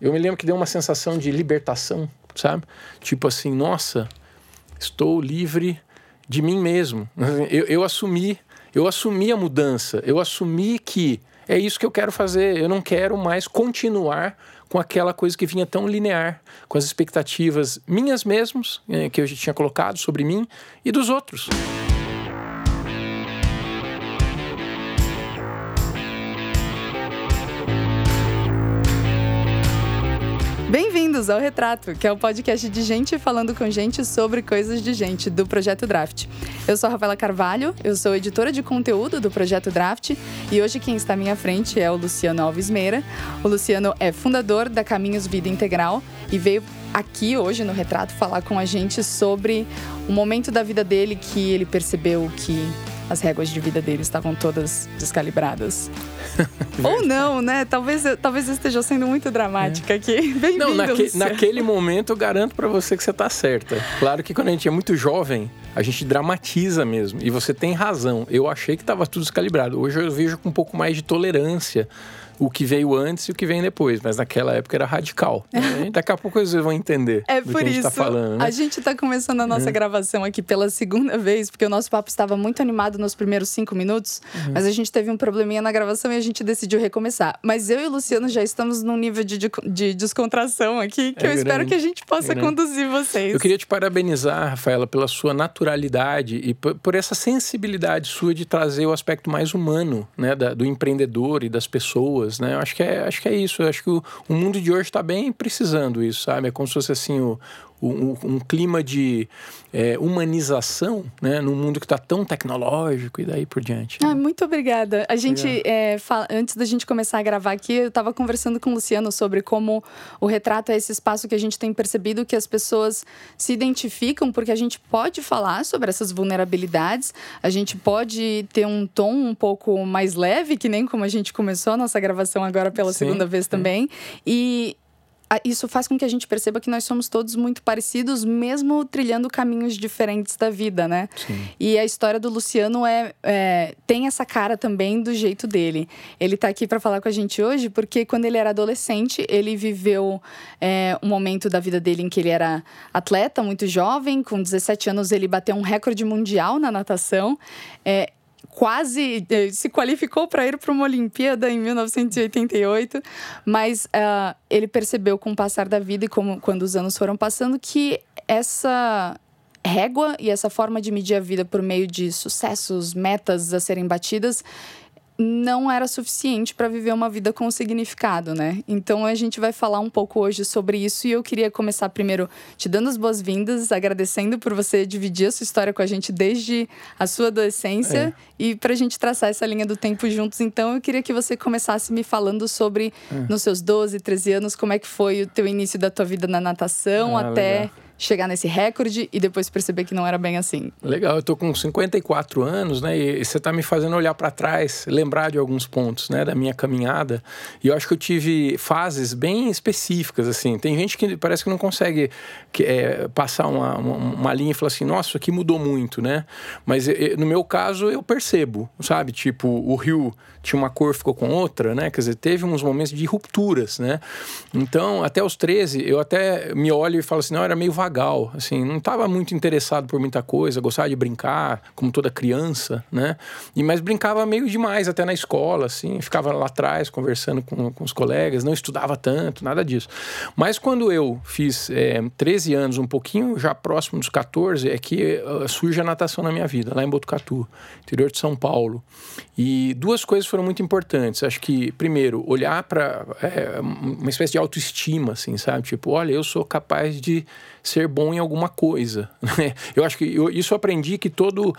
Eu me lembro que deu uma sensação de libertação, sabe? Tipo assim, nossa, estou livre de mim mesmo. Eu, eu assumi, eu assumi a mudança, eu assumi que é isso que eu quero fazer. Eu não quero mais continuar com aquela coisa que vinha tão linear, com as expectativas minhas mesmos, eh, que eu já tinha colocado sobre mim, e dos outros. Bem-vindos ao Retrato, que é o podcast de gente falando com gente sobre coisas de gente do Projeto Draft. Eu sou a Rafaela Carvalho, eu sou editora de conteúdo do Projeto Draft e hoje quem está à minha frente é o Luciano Alves Meira. O Luciano é fundador da Caminhos Vida Integral e veio aqui hoje no Retrato falar com a gente sobre o momento da vida dele que ele percebeu que as réguas de vida dele estavam todas descalibradas. Ou não, né? Talvez, talvez eu esteja sendo muito dramática é. aqui. Bem-vindo, Não, naque, naquele momento eu garanto para você que você está certa. Claro que quando a gente é muito jovem, a gente dramatiza mesmo. E você tem razão. Eu achei que estava tudo descalibrado. Hoje eu vejo com um pouco mais de tolerância o que veio antes e o que vem depois, mas naquela época era radical. Né? Daqui a pouco vocês vão entender. É por a isso. Tá falando, né? A gente está começando a nossa é. gravação aqui pela segunda vez, porque o nosso papo estava muito animado nos primeiros cinco minutos, uhum. mas a gente teve um probleminha na gravação e a gente decidiu recomeçar. Mas eu e o Luciano já estamos num nível de, de, de descontração aqui que é eu grande. espero que a gente possa é conduzir vocês. Eu queria te parabenizar, Rafaela, pela sua naturalidade e por, por essa sensibilidade sua de trazer o aspecto mais humano, né, da, do empreendedor e das pessoas pessoas, né? Eu acho que é, acho que é isso. Eu acho que o, o mundo de hoje está bem precisando isso, sabe? É como se fosse assim o, um, um clima de é, humanização, né, num mundo que está tão tecnológico e daí por diante. Né? Ah, muito obrigada. A gente, é, fala, antes da gente começar a gravar aqui, eu estava conversando com o Luciano sobre como o retrato é esse espaço que a gente tem percebido que as pessoas se identificam, porque a gente pode falar sobre essas vulnerabilidades, a gente pode ter um tom um pouco mais leve, que nem como a gente começou a nossa gravação agora pela Sim, segunda vez também. E isso faz com que a gente perceba que nós somos todos muito parecidos, mesmo trilhando caminhos diferentes da vida, né? Sim. E a história do Luciano é, é, tem essa cara também do jeito dele. Ele está aqui para falar com a gente hoje porque quando ele era adolescente, ele viveu é, um momento da vida dele em que ele era atleta, muito jovem, com 17 anos ele bateu um recorde mundial na natação. É, quase eh, se qualificou para ir para uma Olimpíada em 1988, mas uh, ele percebeu com o passar da vida e como, quando os anos foram passando que essa régua e essa forma de medir a vida por meio de sucessos, metas a serem batidas, não era suficiente para viver uma vida com significado, né? Então a gente vai falar um pouco hoje sobre isso e eu queria começar primeiro te dando as boas-vindas, agradecendo por você dividir a sua história com a gente desde a sua adolescência é. e para a gente traçar essa linha do tempo juntos. Então eu queria que você começasse me falando sobre é. nos seus 12, 13 anos, como é que foi o teu início da tua vida na natação ah, até legal chegar nesse recorde e depois perceber que não era bem assim. Legal, eu tô com 54 anos, né? E você tá me fazendo olhar para trás, lembrar de alguns pontos, né, da minha caminhada. E eu acho que eu tive fases bem específicas, assim. Tem gente que parece que não consegue que, é, passar uma, uma, uma, linha e falar assim, nossa, isso aqui mudou muito, né? Mas no meu caso eu percebo, sabe? Tipo, o rio tinha uma cor, ficou com outra, né? Quer dizer, teve uns momentos de rupturas, né? Então, até os 13, eu até me olho e falo assim, não, era meio vagal, assim, não estava muito interessado por muita coisa, gostava de brincar, como toda criança, né? E, mas brincava meio demais até na escola, assim, ficava lá atrás conversando com, com os colegas, não estudava tanto, nada disso. Mas quando eu fiz é, 13 anos, um pouquinho já próximo dos 14, é que uh, surge a natação na minha vida, lá em Botucatu, interior de São Paulo. E duas coisas foram muito importantes. Acho que, primeiro, olhar para é, uma espécie de autoestima, assim, sabe? Tipo, olha, eu sou capaz de ser bom em alguma coisa. Né? Eu acho que eu, isso eu aprendi que todo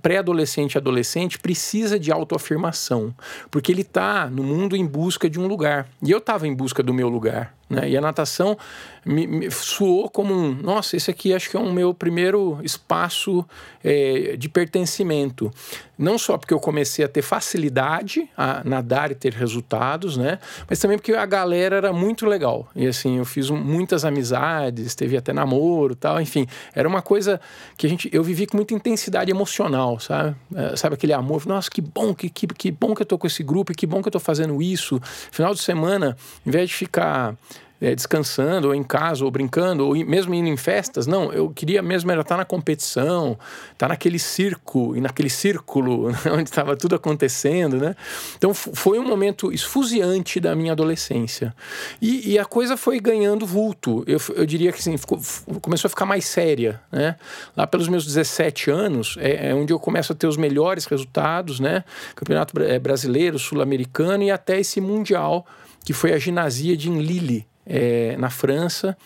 pré-adolescente e adolescente precisa de autoafirmação, porque ele está no mundo em busca de um lugar. E eu estava em busca do meu lugar Né? E a natação me, me soou como um, nossa, esse aqui acho que é o meu primeiro espaço é, de pertencimento. Não só porque eu comecei a ter facilidade a nadar e ter resultados, né? Mas também porque a galera era muito legal. E assim, eu fiz muitas amizades, teve até namoro tal, enfim. Era uma coisa que a gente, eu vivi com muita intensidade emocional, sabe? É, sabe aquele amor? Nossa, que bom, que, que, que bom que eu tô com esse grupo, e que bom que eu tô fazendo isso. Final de semana, em vez de ficar é, descansando, ou em casa, ou brincando, ou mesmo indo em festas. Não, eu queria mesmo era estar na competição, estar naquele circo e naquele círculo né, onde estava tudo acontecendo, né? Então foi um momento esfuziante da minha adolescência. E, e a coisa foi ganhando vulto. Eu, eu diria que assim, ficou, começou a ficar mais séria, né? Lá pelos meus 17 anos é, é onde eu começo a ter os melhores resultados, né? Campeonato é, brasileiro, sul-americano e até esse mundial que foi a ginásio de Lille, é, na França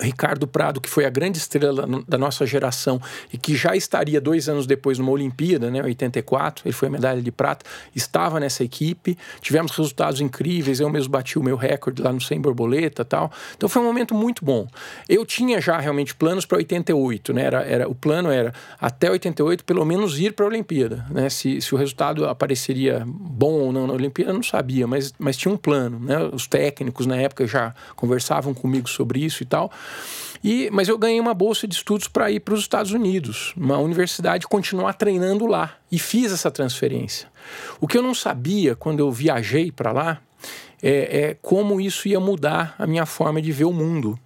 Ricardo Prado, que foi a grande estrela da nossa geração e que já estaria dois anos depois numa Olimpíada, né, 84, ele foi a medalha de prata, estava nessa equipe. Tivemos resultados incríveis, eu mesmo bati o meu recorde lá no 100 borboleta tal. Então foi um momento muito bom. Eu tinha já realmente planos para 88, né? Era, era, o plano era até 88 pelo menos ir para a Olimpíada, né? Se, se o resultado apareceria bom ou não na Olimpíada, eu não sabia, mas, mas tinha um plano, né? Os técnicos na época já conversavam comigo sobre isso e tal. E, mas eu ganhei uma bolsa de estudos para ir para os Estados Unidos, uma universidade, continuar treinando lá. E fiz essa transferência. O que eu não sabia quando eu viajei para lá é, é, como isso ia mudar a minha forma de ver o mundo.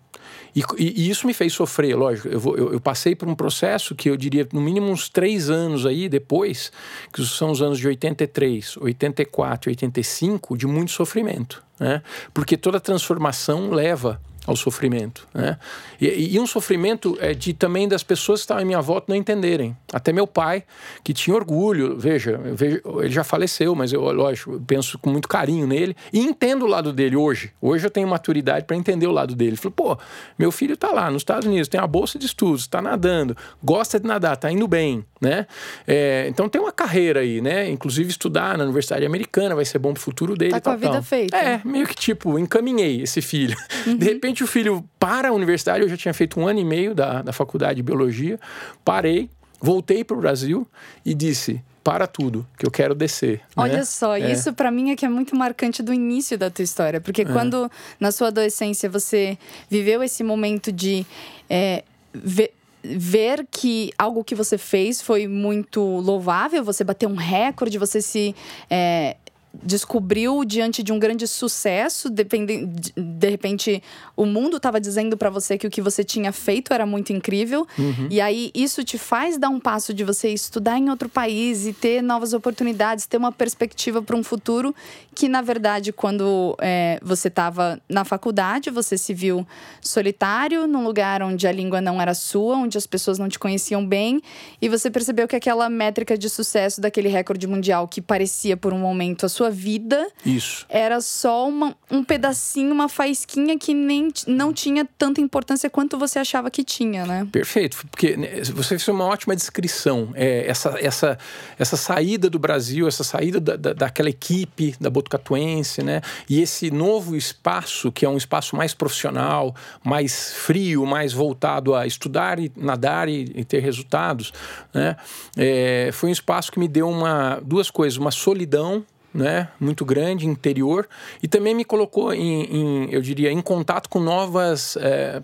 E, e, isso me fez sofrer, lógico. Eu, vou, eu, eu, passei por um processo que eu diria, no mínimo uns três anos aí depois, que são os anos de 83, 84 85, de muito sofrimento. Né? Porque toda transformação leva ao sofrimento, né? E, e, um sofrimento é de também das pessoas que estavam em minha volta não entenderem. Até meu pai, que tinha orgulho, veja, veja ele já faleceu, mas eu, lógico, penso com muito carinho nele e entendo o lado dele hoje. Hoje eu tenho maturidade para entender o lado dele. Ele falou, pô, meu filho está lá nos Estados Unidos, tem a bolsa de estudos, está nadando, gosta de nadar, está indo bem, né? É, então tem uma carreira aí, né? Inclusive estudar na Universidade Americana vai ser bom para o futuro dele. Tá com a vida tal. feita. É, meio que tipo, encaminhei esse filho. Uhum. De repente o filho para a universidade, eu já tinha feito um ano e meio da, da faculdade de biologia, parei, voltei para o Brasil e disse: para tudo, que eu quero descer. Né? Olha né? só, é. isso para mim é que é muito marcante do início da tua história, porque é. quando na sua adolescência você viveu esse momento de é, ver, ver que algo que você fez foi muito louvável, você bateu um recorde, você se é, descobriu diante de um grande sucesso, depende, de repente o mundo estava dizendo para você que o que você tinha feito era muito incrível, uhum. e aí isso te faz dar um passo de você estudar em outro país e ter novas oportunidades, ter uma perspectiva para um futuro que, na verdade, quando é, você estava na faculdade, você se viu solitário, num lugar onde a língua não era sua, onde as pessoas não te conheciam bem, e você percebeu que aquela métrica de sucesso daquele recorde mundial que parecia por um momento a sua sua vida. Isso. Era só uma, um pedacinho, uma faísquinha que nem não tinha tanta importância quanto você achava que tinha, né? Perfeito, porque né, você fez uma ótima descrição. É, essa, essa, essa saída do Brasil, essa saída da, da, daquela equipe da Botucatuense, né? E esse novo espaço, que é um espaço mais profissional, mais frio, mais voltado a estudar e nadar e, e ter resultados, né? É, foi um espaço que me deu uma, duas coisas, uma solidão né, muito grande, interior, e também me colocou em, em eu diria, em contato com novas, é,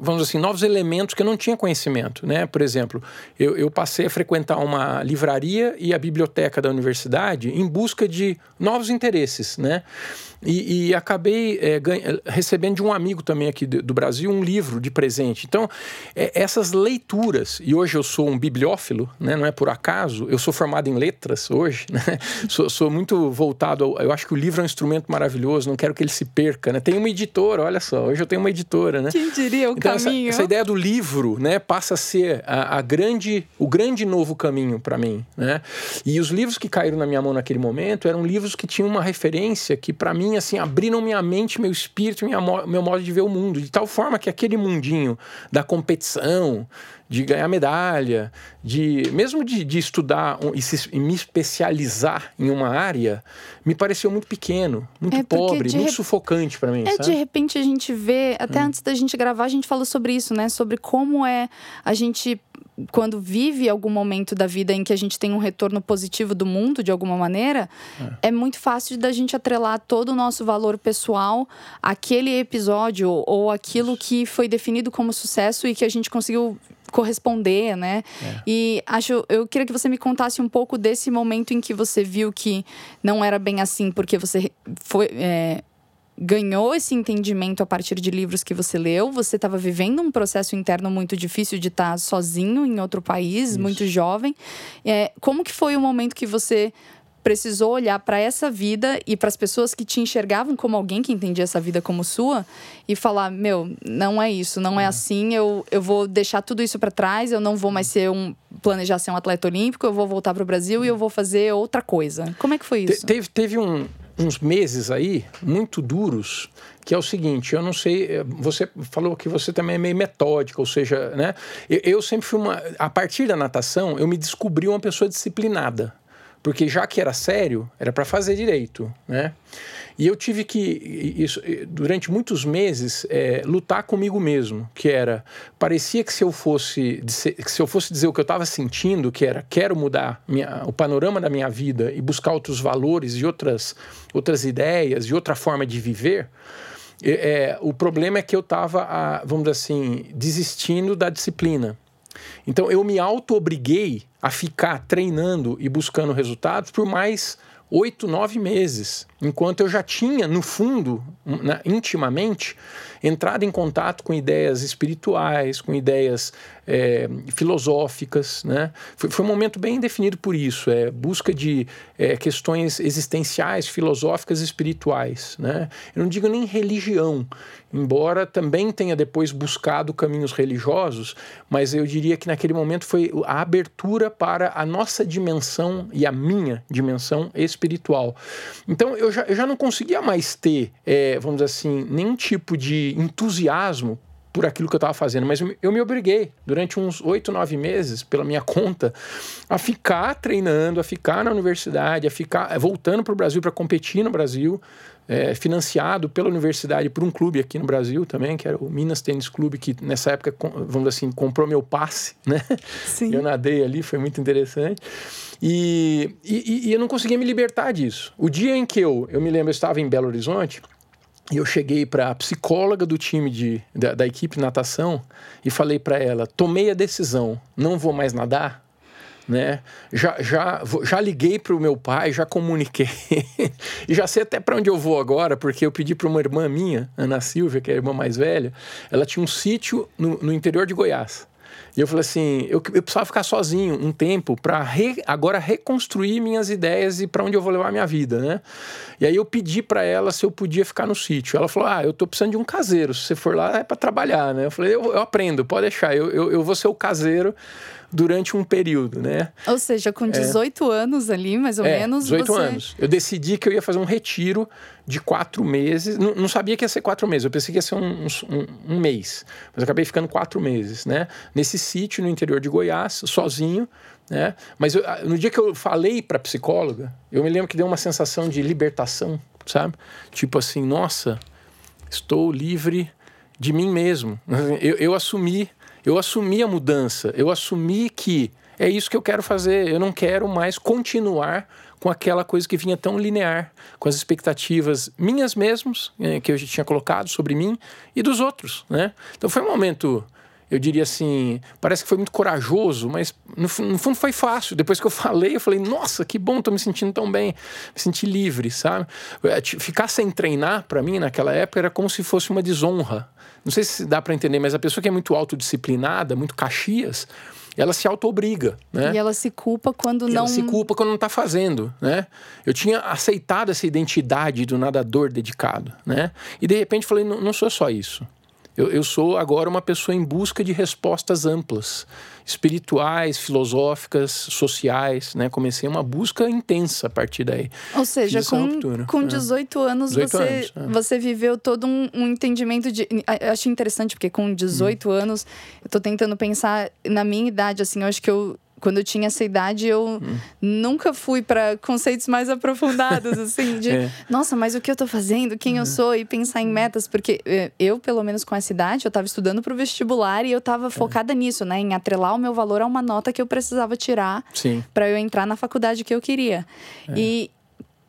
vamos assim, novos elementos que eu não tinha conhecimento, né? Por exemplo, eu, eu passei a frequentar uma livraria e a biblioteca da universidade em busca de novos interesses, né? E, e acabei é, ganha, recebendo de um amigo também aqui do, do Brasil um livro de presente. Então, é, essas leituras, e hoje eu sou um bibliófilo, né, não é por acaso, eu sou formado em letras hoje, né, sou, sou, muito voltado, ao, eu acho que o livro é um instrumento maravilhoso, não quero que ele se perca. Né? Tem uma editora, olha só, hoje eu tenho uma editora. Né? Quem diria o então, caminho? Essa, essa, ideia do livro né, passa a ser a, a grande, o grande novo caminho para mim. Né? E os livros que caíram na minha mão naquele momento eram livros que tinham uma referência que, para mim, assim, abriram minha mente, meu espírito, minha, meu modo de ver o mundo, de tal forma que aquele mundinho da competição, de ganhar medalha, de mesmo de, de estudar e, se, e, me especializar em uma área, me pareceu muito pequeno, muito é pobre, muito sufocante para mim. É, sabe? de repente a gente vê, até hum. antes da gente gravar, a gente falou sobre isso, né? Sobre como é a gente quando vive algum momento da vida em que a gente tem um retorno positivo do mundo de alguma maneira, é, é muito fácil da gente atrelar todo o nosso valor pessoal àquele episódio ou aquilo que foi definido como sucesso e que a gente conseguiu corresponder, né? É. E acho, eu queria que você me contasse um pouco desse momento em que você viu que não era bem assim, porque você foi é, ganhou esse entendimento a partir de livros que você leu. Você estava vivendo um processo interno muito difícil de estar sozinho em outro país, Isso. muito jovem. É, como que foi o momento que você precisou olhar para essa vida e para as pessoas que te enxergavam como alguém que entendia essa vida como sua e falar: meu, não é isso, não é, é assim, eu, eu vou deixar tudo isso para trás, eu não vou mais ser um planejar ser um atleta olímpico, eu vou voltar para o Brasil e eu vou fazer outra coisa. Como é que foi isso? Te, teve, teve um, uns meses aí muito duros, que é o seguinte, eu não sei, eh, você falou que você também é meio metódica, ou seja, né? Eu, eu sempre fui uma, a partir da natação, eu me descobri uma pessoa disciplinada, porque já que era sério, era para fazer direito, né? E eu tive que, isso, durante muitos meses, é, lutar comigo mesmo, que era, parecia que se eu fosse, que se eu fosse dizer o que eu estava sentindo, que era, quero mudar minha, o panorama da minha vida e buscar outros valores e outras, outras ideias e outra forma de viver, é, o problema é que eu estava, vamos dizer assim, desistindo da disciplina. Então eu me auto-obriguei a ficar treinando e buscando resultados por mais oito, nove meses, enquanto eu já tinha, no fundo, né, intimamente, entrado em contato com ideias espirituais, com ideias é, filosóficas. Né? Foi, foi, um momento bem definido por isso, é busca de é, questões existenciais, filosóficas e espirituais. Né? Eu não digo nem religião, embora também tenha depois buscado caminhos religiosos, mas eu diria que naquele momento foi a abertura para a nossa dimensão e a minha dimensão espiritual. Então eu já, eu já não conseguia mais ter, é, vamos dizer assim, nenhum tipo de entusiasmo por aquilo que eu estava fazendo, mas eu, eu, me obriguei durante uns oito, nove meses, pela minha conta, a ficar treinando, a ficar na universidade, a ficar voltando para o Brasil para competir no Brasil, é, financiado pela universidade por um clube aqui no Brasil também, que era o Minas Tênis Clube, que nessa época, vamos assim, comprou meu passe, né? Sim. Eu nadei ali, foi muito interessante. E, e, e eu não conseguia me libertar disso. O dia em que eu, eu me lembro, eu estava em Belo Horizonte, e eu cheguei para a psicóloga do time de, da, da equipe natação e falei para ela: tomei a decisão, não vou mais nadar. Né? Já, já, já liguei para o meu pai, já comuniquei e já sei até para onde eu vou agora, porque eu pedi para uma irmã minha, Ana Silvia, que é a irmã mais velha, ela tinha um sítio no, no interior de Goiás. E eu falei assim, eu, eu precisava ficar sozinho um tempo para re, agora reconstruir minhas ideias e para onde eu vou levar minha vida, né? E aí eu pedi para ela se eu podia ficar no sítio. Ela falou, ah, eu tô precisando de um caseiro. Se você for lá é para trabalhar, né? Eu falei, eu, eu aprendo, pode deixar. Eu, eu, eu vou ser o caseiro durante um período, né? Ou seja, com 18 é. anos ali, mais ou é, menos. 18 você... anos. Eu decidi que eu ia fazer um retiro de quatro meses. Não, não sabia que ia ser quatro meses, eu pensei que ia ser um, um, um mês. Mas acabei ficando quatro meses, né? Nesse sítio no interior de Goiás, sozinho. Né? Mas eu, no dia que eu falei para psicóloga, eu me lembro que deu uma sensação de libertação, sabe? Tipo assim, nossa, estou livre de mim mesmo. Eu, eu assumi eu assumi a mudança, eu assumi que é isso que eu quero fazer. Eu não quero mais continuar com aquela coisa que vinha tão linear, com as expectativas minhas mesmos, eh, que eu já tinha colocado sobre mim, e dos outros, né? Então foi um momento, eu diria assim, parece que foi muito corajoso, mas no, no fundo foi fácil. Depois que eu falei, eu falei, nossa, que bom, tô me sentindo tão bem, me senti livre, sabe? Eh, ficar sem treinar, para mim, naquela época, era como se fosse uma desonra, não sei se dá para entender, mas a pessoa que é muito autodisciplinada, muito caxias, ela se auto-obriga, né? E ela se culpa quando não... Ela se culpa quando não está fazendo, né? Eu tinha aceitado essa identidade do nadador dedicado, né? E de repente falei, não, não sou só isso. Eu, eu sou agora uma pessoa em busca de respostas amplas, espirituais, filosóficas, sociais, né? Comecei uma busca intensa a partir daí. Ou seja, com, com 18 é. anos 18 você, anos, é. você viveu todo um, um, entendimento de. Eu acho interessante, porque com 18 hum. anos, eu tô tentando pensar na minha idade, assim, eu acho que eu quando eu tinha essa idade, eu hum. nunca fui para conceitos mais aprofundados, assim, de é. nossa, mas o que eu tô fazendo, quem uhum. eu sou, e pensar em metas, porque é, eu, pelo menos com essa idade, eu estava estudando para o vestibular e eu estava é. focada nisso, né, em atrelar o meu valor a uma nota que eu precisava tirar para eu entrar na faculdade que eu queria. É. E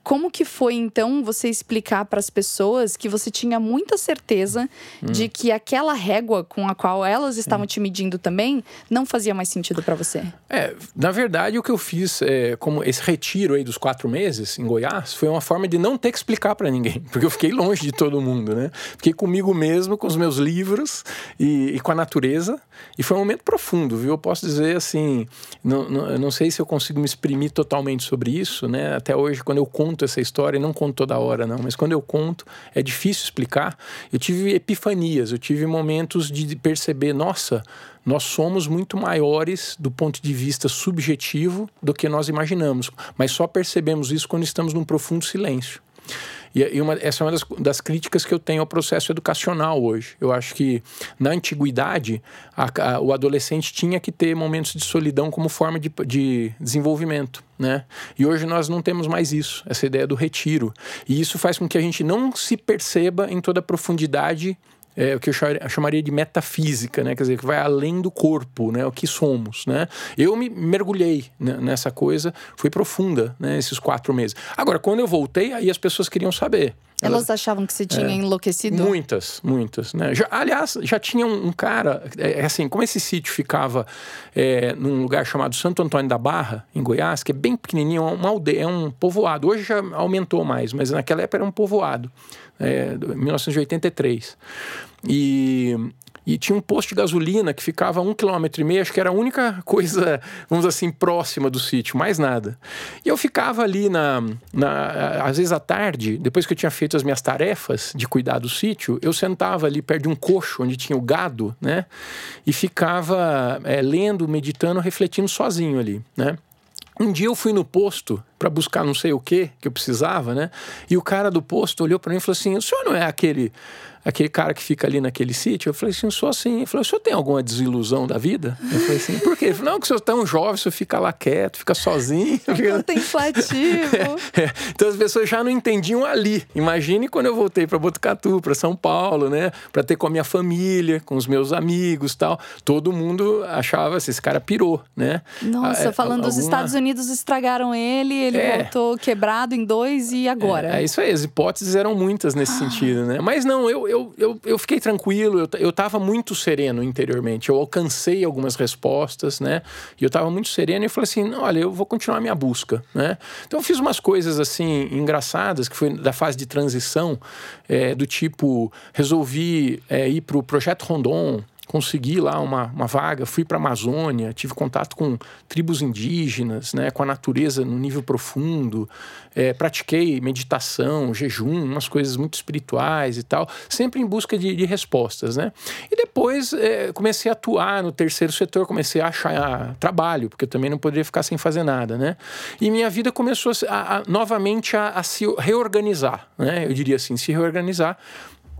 como que foi então você explicar para as pessoas que você tinha muita certeza hum. de que aquela régua com a qual elas estavam te medindo também não fazia mais sentido para você? É, na verdade o que eu fiz, é, como esse retiro aí dos quatro meses em Goiás, foi uma forma de não ter que explicar para ninguém, porque eu fiquei longe de todo mundo, né? Fiquei comigo mesmo, com os meus livros e, e com a natureza, e foi um momento profundo, viu? Eu posso dizer assim, não, não, não sei se eu consigo me exprimir totalmente sobre isso, né? Até hoje quando eu conto conto essa história, e não conto toda hora, não, mas quando eu conto, é difícil explicar. Eu tive epifanias, eu tive momentos de perceber, nossa, nós somos muito maiores do ponto de vista subjetivo do que nós imaginamos, mas só percebemos isso quando estamos num profundo silêncio. E, uma, essa é uma das, das, críticas que eu tenho ao processo educacional hoje. Eu acho que na antiguidade a, a, o adolescente tinha que ter momentos de solidão como forma de, de desenvolvimento. Né? E hoje nós não temos mais isso, essa ideia do retiro. E isso faz com que a gente não se perceba em toda a profundidade é, o que eu chamaria de metafísica, né? Quer dizer, que vai além do corpo, né? O que somos, né? Eu me mergulhei nessa coisa, foi profunda, né? Esses quatro meses. Agora, quando eu voltei, aí as pessoas queriam saber. Elas, Elas achavam que você tinha é, enlouquecido? Muitas, muitas. Né? Já, aliás, já tinha um, um cara, é, é, assim, como esse sítio ficava é, num lugar chamado Santo Antônio da Barra, em Goiás, que é bem pequenininho, é uma aldeia, é um povoado. Hoje já aumentou mais, mas naquela época era um povoado é, 1983. E, e tinha um posto de gasolina que ficava a um quilômetro e meio, acho que era a única coisa, vamos assim, próxima do sítio, mais nada. E eu ficava ali, na, na, às vezes à tarde, depois que eu tinha feito as minhas tarefas de cuidar do sítio, eu sentava ali perto de um coxo onde tinha o gado, né? E ficava é, lendo, meditando, refletindo sozinho ali, né? Um dia eu fui no posto para buscar não sei o que que eu precisava, né? E o cara do posto olhou para mim e falou assim: "O senhor não é aquele aquele cara que fica ali naquele sítio. Eu falei assim, sou assim. Ele falou, o senhor tem alguma desilusão da vida? Eu falei assim, por quê? Ele falou, não, que o senhor é tão jovem, o senhor fica lá quieto, fica sozinho. Contemplativo. É, é. Então as pessoas já não entendiam ali. Imagine quando eu voltei para Botucatu, para São Paulo, né? Para ter com a minha família, com os meus amigos tal. Todo mundo achava assim, esse cara pirou, né? Nossa, ah, é, falando alguma... dos Estados Unidos estragaram ele, ele é. voltou quebrado em dois e agora? É, é, isso aí, as hipóteses eram muitas nesse ah. sentido, né? Mas não, eu, eu eu, eu, fiquei tranquilo, eu, eu tava muito sereno interiormente. Eu alcancei algumas respostas, né? E eu tava muito sereno e falei assim: olha, eu vou continuar a minha busca, né? Então eu fiz umas coisas assim engraçadas, que foi da fase de transição, é, do tipo, resolvi é, ir pro Projeto Rondon consegui lá uma, uma vaga, fui para a Amazônia, tive contato com tribos indígenas, né, com a natureza no nível profundo, é, pratiquei meditação, jejum, umas coisas muito espirituais e tal, sempre em busca de, de respostas, né? E depois é, comecei a atuar no terceiro setor, comecei a achar trabalho, porque eu também não poderia ficar sem fazer nada, né? E minha vida começou a, a, novamente a, a se reorganizar, né? Eu diria assim, se reorganizar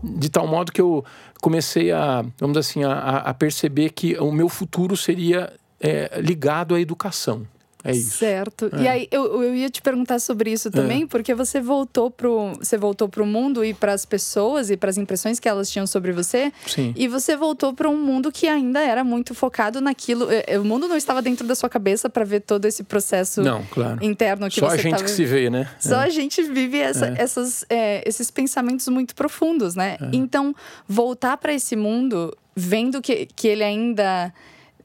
de tal modo que eu comecei a, vamos assim, a, a perceber que o meu futuro seria é, ligado à educação. É isso. Certo. É. E aí eu, eu ia te perguntar sobre isso também, é. porque você voltou pro você voltou pro mundo e para as pessoas e para as impressões que elas tinham sobre você. Sim. E você voltou para um mundo que ainda era muito focado naquilo. É, é, o mundo não estava dentro da sua cabeça para ver todo esse processo não, claro. interno que Só você a gente tava... que se vê, né? Só a gente vive essa, essas, esses pensamentos muito profundos, né? Então voltar para esse mundo vendo que, que ele ainda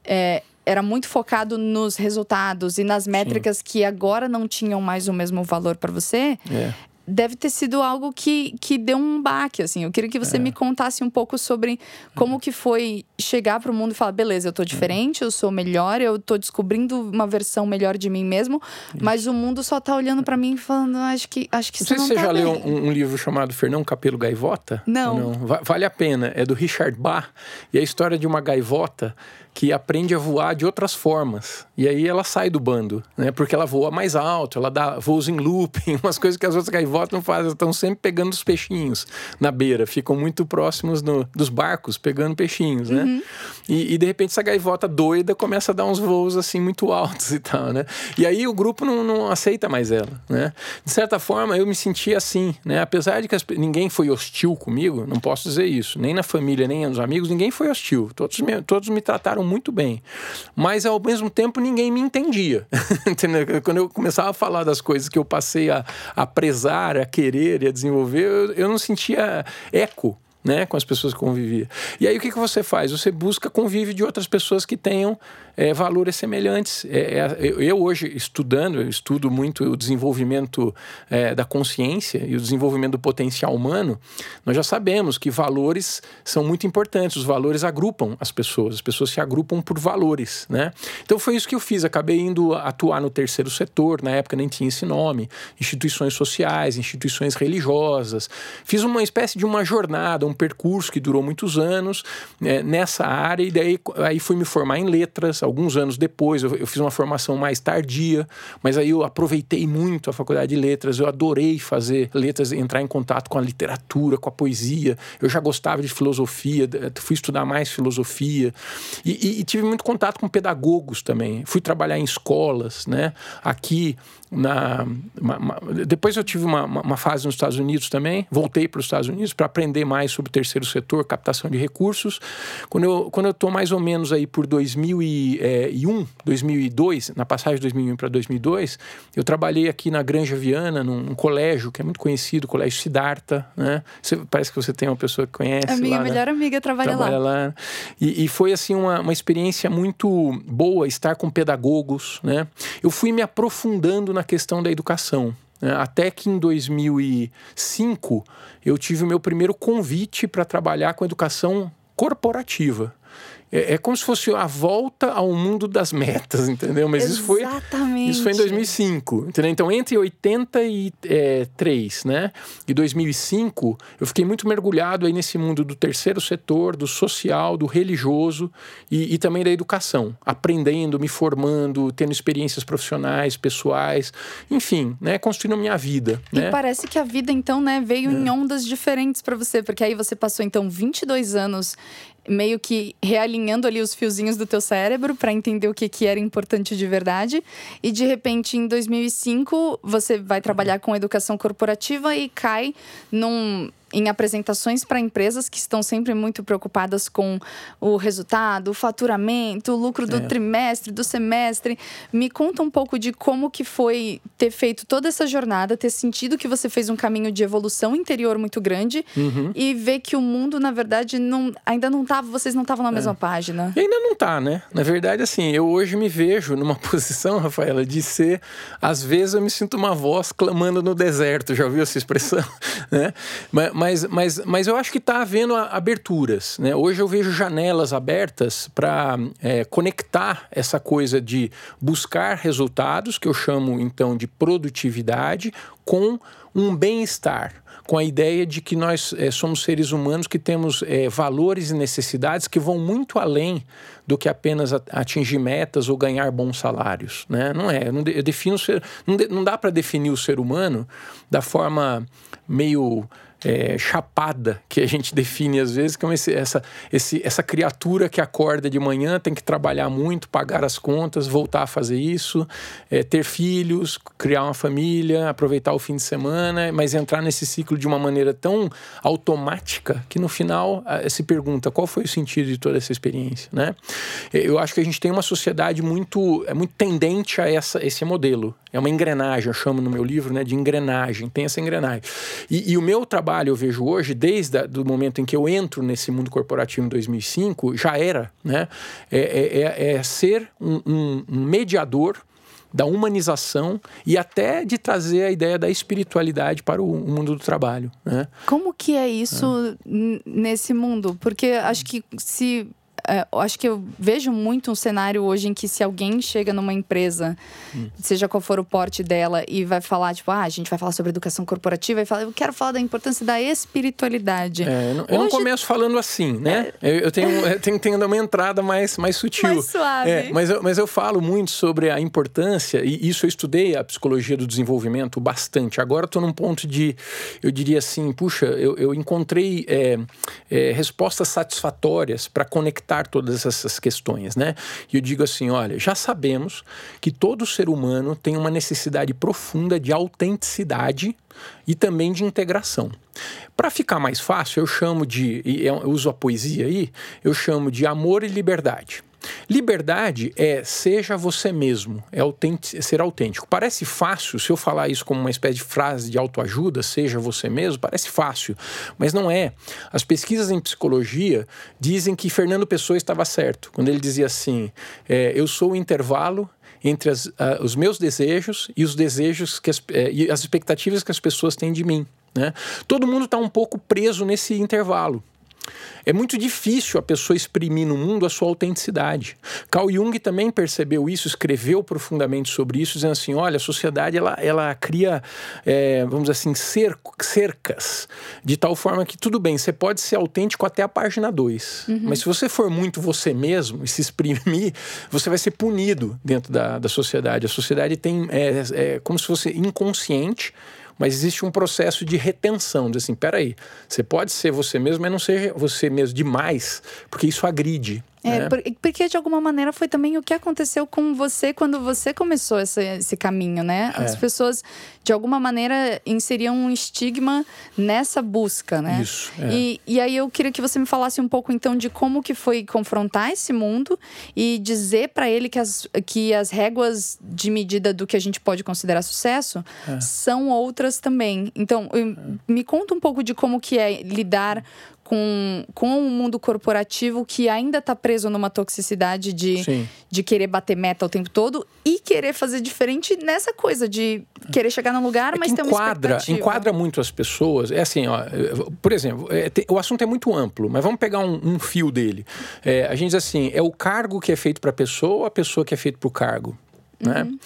é, era muito focado nos resultados e nas métricas Sim. que agora não tinham mais o mesmo valor para você. É. deve ter sido algo que, que deu um baque, assim. Eu queria que você é. me contasse um pouco sobre como que foi chegar para o mundo e falar, beleza, eu tô diferente, eu sou melhor, eu tô descobrindo uma versão melhor de mim mesmo, isso. mas o mundo só tá olhando para mim e falando, acho que acho que não sei não se você tá já bem. leu um, um, livro chamado Fernão Capelo Gaivota? Não. não. Vale a pena, é do Richard Bach, e é a história de uma gaivota que aprende a voar de outras formas. E aí ela sai do bando, né? Porque ela voa mais alto, ela dá voos em looping, umas coisas que as outras gaivotas não fazem. Estão sempre pegando os peixinhos na beira, ficam muito próximos no, dos barcos, pegando peixinhos, né? Uhum. E, e, de repente essa gaivota doida começa a dar uns voos assim muito altos e tal, né? E aí o grupo não, não aceita mais ela, né? De certa forma eu me senti assim, né? Apesar de que as, ninguém foi hostil comigo, não posso dizer isso, nem na família, nem nos amigos, ninguém foi hostil. Todos me, todos me trataram muito bem. Mas ao mesmo tempo ninguém me entendia. Quando eu começava a falar das coisas que eu passei a, a prezar, a querer e a desenvolver, eu, eu não sentia eco né, com as pessoas que convivia. E aí o que, que você faz? Você busca convívio de outras pessoas que tenham é, valores semelhantes. É, é, eu hoje estudando, eu estudo muito o desenvolvimento é, da consciência e o desenvolvimento do potencial humano. Nós já sabemos que valores são muito importantes. Os valores agrupam as pessoas. As pessoas se agrupam por valores, né? Então foi isso que eu fiz. Acabei indo atuar no terceiro setor. Na época nem tinha esse nome. Instituições sociais, instituições religiosas. Fiz uma espécie de uma jornada, um percurso que durou muitos anos é, nessa área. E daí aí fui me formar em letras alguns anos depois, eu, eu, fiz uma formação mais tardia, mas aí eu aproveitei muito a faculdade de letras, eu adorei fazer letras, entrar em contato com a literatura, com a poesia. Eu já gostava de filosofia, fui estudar mais filosofia e, e, e tive muito contato com pedagogos também. Fui trabalhar em escolas, né? Aqui na uma, uma, depois eu tive uma, uma, fase nos Estados Unidos também voltei para os Estados Unidos para aprender mais sobre o terceiro setor captação de recursos quando eu quando eu estou mais ou menos aí por 2001 2002 na passagem de 2001 para 2002 eu trabalhei aqui na Granja Viana num, num colégio que é muito conhecido colégio Siddhartha né você, parece que você tem uma pessoa que conhece a minha lá, melhor né? amiga trabalha, trabalha lá, lá. E, e, foi assim uma, uma experiência muito boa estar com pedagogos né eu fui me aprofundando na na questão da educação. Né? Até que em 2005 eu tive o meu primeiro convite para trabalhar com educação corporativa. É, é, como se fosse a volta ao mundo das metas, entendeu? Mas isso foi isso foi em 2005, entendeu? Então entre 83, né, e 2005, eu fiquei muito mergulhado aí nesse mundo do terceiro setor, do social, do religioso e, e também da educação, aprendendo, me formando, tendo experiências profissionais, pessoais, enfim, né, construindo a minha vida. E né? parece que a vida então, né, veio é. em ondas diferentes para você, porque aí você passou então 22 anos meio que realinhando ali os fiozinhos do teu cérebro para entender o que, que era importante de verdade. E de repente, em 2005, você vai trabalhar com educação corporativa e cai num em apresentações para empresas que estão sempre muito preocupadas com o resultado, o faturamento, o lucro do é. trimestre, do semestre. Me conta um pouco de como que foi ter feito toda essa jornada, ter sentido que você fez um caminho de evolução interior muito grande uhum. e ver que o mundo, na verdade, não, ainda não estava, vocês não estavam na é. mesma página. E ainda não está, né? Na verdade, assim, eu hoje me vejo numa posição, Rafaela, de ser, às vezes eu me sinto uma voz clamando no deserto, já ouviu essa expressão? né? Mas, mas, mas, mas eu acho que está havendo aberturas. Né? Hoje eu vejo janelas abertas para é, conectar essa coisa de buscar resultados, que eu chamo então de produtividade, com um bem-estar com a ideia de que nós é, somos seres humanos que temos é, valores e necessidades que vão muito além do que apenas atingir metas ou ganhar bons salários. Né? Não é. Eu defino ser, não, não dá para definir o ser humano da forma meio é, chapada que a gente define às vezes, é esse, essa, esse, essa criatura que acorda de manhã, tem que trabalhar muito, pagar as contas, voltar a fazer isso, é, ter filhos, criar uma família, aproveitar o fim de semana, mas entrar nesse ciclo de uma maneira tão automática que no final se pergunta qual foi o sentido de toda essa experiência, né? Eu acho que a gente tem uma sociedade muito, é muito tendente a essa, esse modelo. É uma engrenagem, eu chamo no meu livro né, de engrenagem, tem essa engrenagem. E, e o meu trabalho, eu vejo hoje, desde o momento em que eu entro nesse mundo corporativo em 2005, já era, né? É, é, é, é ser um, um, um mediador da humanização e até de trazer a ideia da espiritualidade para o mundo do trabalho. Né? Como que é isso é. nesse mundo? Porque acho que se é, eu acho que eu vejo muito um cenário hoje em que se alguém chega numa empresa, hum. seja qual for o porte dela, e vai falar, tipo, ah, a gente vai falar sobre educação corporativa, e fala, eu quero falar da importância da espiritualidade. É, eu, não, eu não começo falando assim, né? É... Eu, eu, tenho, eu tenho, tenho uma entrada mais, mais sutil. Mais suave. É, mas, eu, mas eu falo muito sobre a importância, e isso eu estudei a psicologia do desenvolvimento bastante. Agora estou num ponto de, eu diria assim, puxa, eu, eu encontrei é, é, respostas satisfatórias para conectar todas essas questões, né? E eu digo assim, olha, já sabemos que todo ser humano tem uma necessidade profunda de autenticidade e também de integração. Para ficar mais fácil, eu chamo de, eu uso a poesia aí, eu chamo de amor e liberdade. Liberdade é seja você mesmo, é ser autêntico. Parece fácil, se eu falar isso como uma espécie de frase de autoajuda, seja você mesmo, parece fácil, mas não é. As pesquisas em psicologia dizem que Fernando Pessoa estava certo, quando ele dizia assim: é, eu sou o intervalo entre as, uh, os meus desejos e os desejos que as, uh, e as expectativas que as pessoas têm de mim. Né? Todo mundo está um pouco preso nesse intervalo. É muito difícil a pessoa exprimir no mundo a sua autenticidade. Carl Jung também percebeu isso, escreveu profundamente sobre isso, dizendo assim: olha, a sociedade ela, ela cria, é, vamos dizer assim, cercas, de tal forma que tudo bem, você pode ser autêntico até a página 2, uhum. mas se você for muito você mesmo e se exprimir, você vai ser punido dentro da, da sociedade. A sociedade tem, é, é como se fosse inconsciente mas existe um processo de retenção, de assim, peraí, você pode ser você mesmo, mas não seja você mesmo demais, porque isso agride. É, né? porque de alguma maneira foi também o que aconteceu com você quando você começou esse, esse caminho, né? As é. pessoas, de alguma maneira, inseriam um estigma nessa busca, né? Isso. É. E, e aí eu queria que você me falasse um pouco, então, de como que foi confrontar esse mundo e dizer para ele que as, que as réguas de medida do que a gente pode considerar sucesso é. são outras também. Então, me conta um pouco de como que é lidar com, com um mundo corporativo que ainda está preso numa toxicidade de, de querer bater meta o tempo todo e querer fazer diferente nessa coisa de querer chegar no lugar, é mas ter enquadra, uma Enquadra muito as pessoas. É assim, ó, por exemplo, é, tem, o assunto é muito amplo, mas vamos pegar um, um fio dele. É, a gente diz assim, é o cargo que é feito para a pessoa ou a pessoa que é feito para o cargo? Né? Uhum.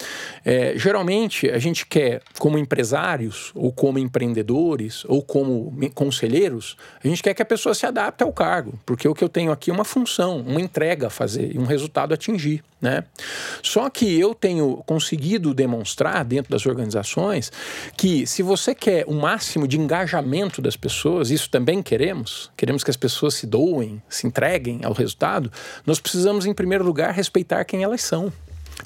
É, geralmente, a gente quer, como empresários, ou como empreendedores, ou como conselheiros, a gente quer que a pessoa se adapte ao cargo, porque o que eu tenho aqui é uma função, uma entrega a fazer e um resultado a atingir. Né? Só que eu tenho conseguido demonstrar dentro das organizações que se você quer o máximo de engajamento das pessoas, isso também queremos, queremos que as pessoas se doem, se entreguem ao resultado, nós precisamos, em primeiro lugar, respeitar quem elas são.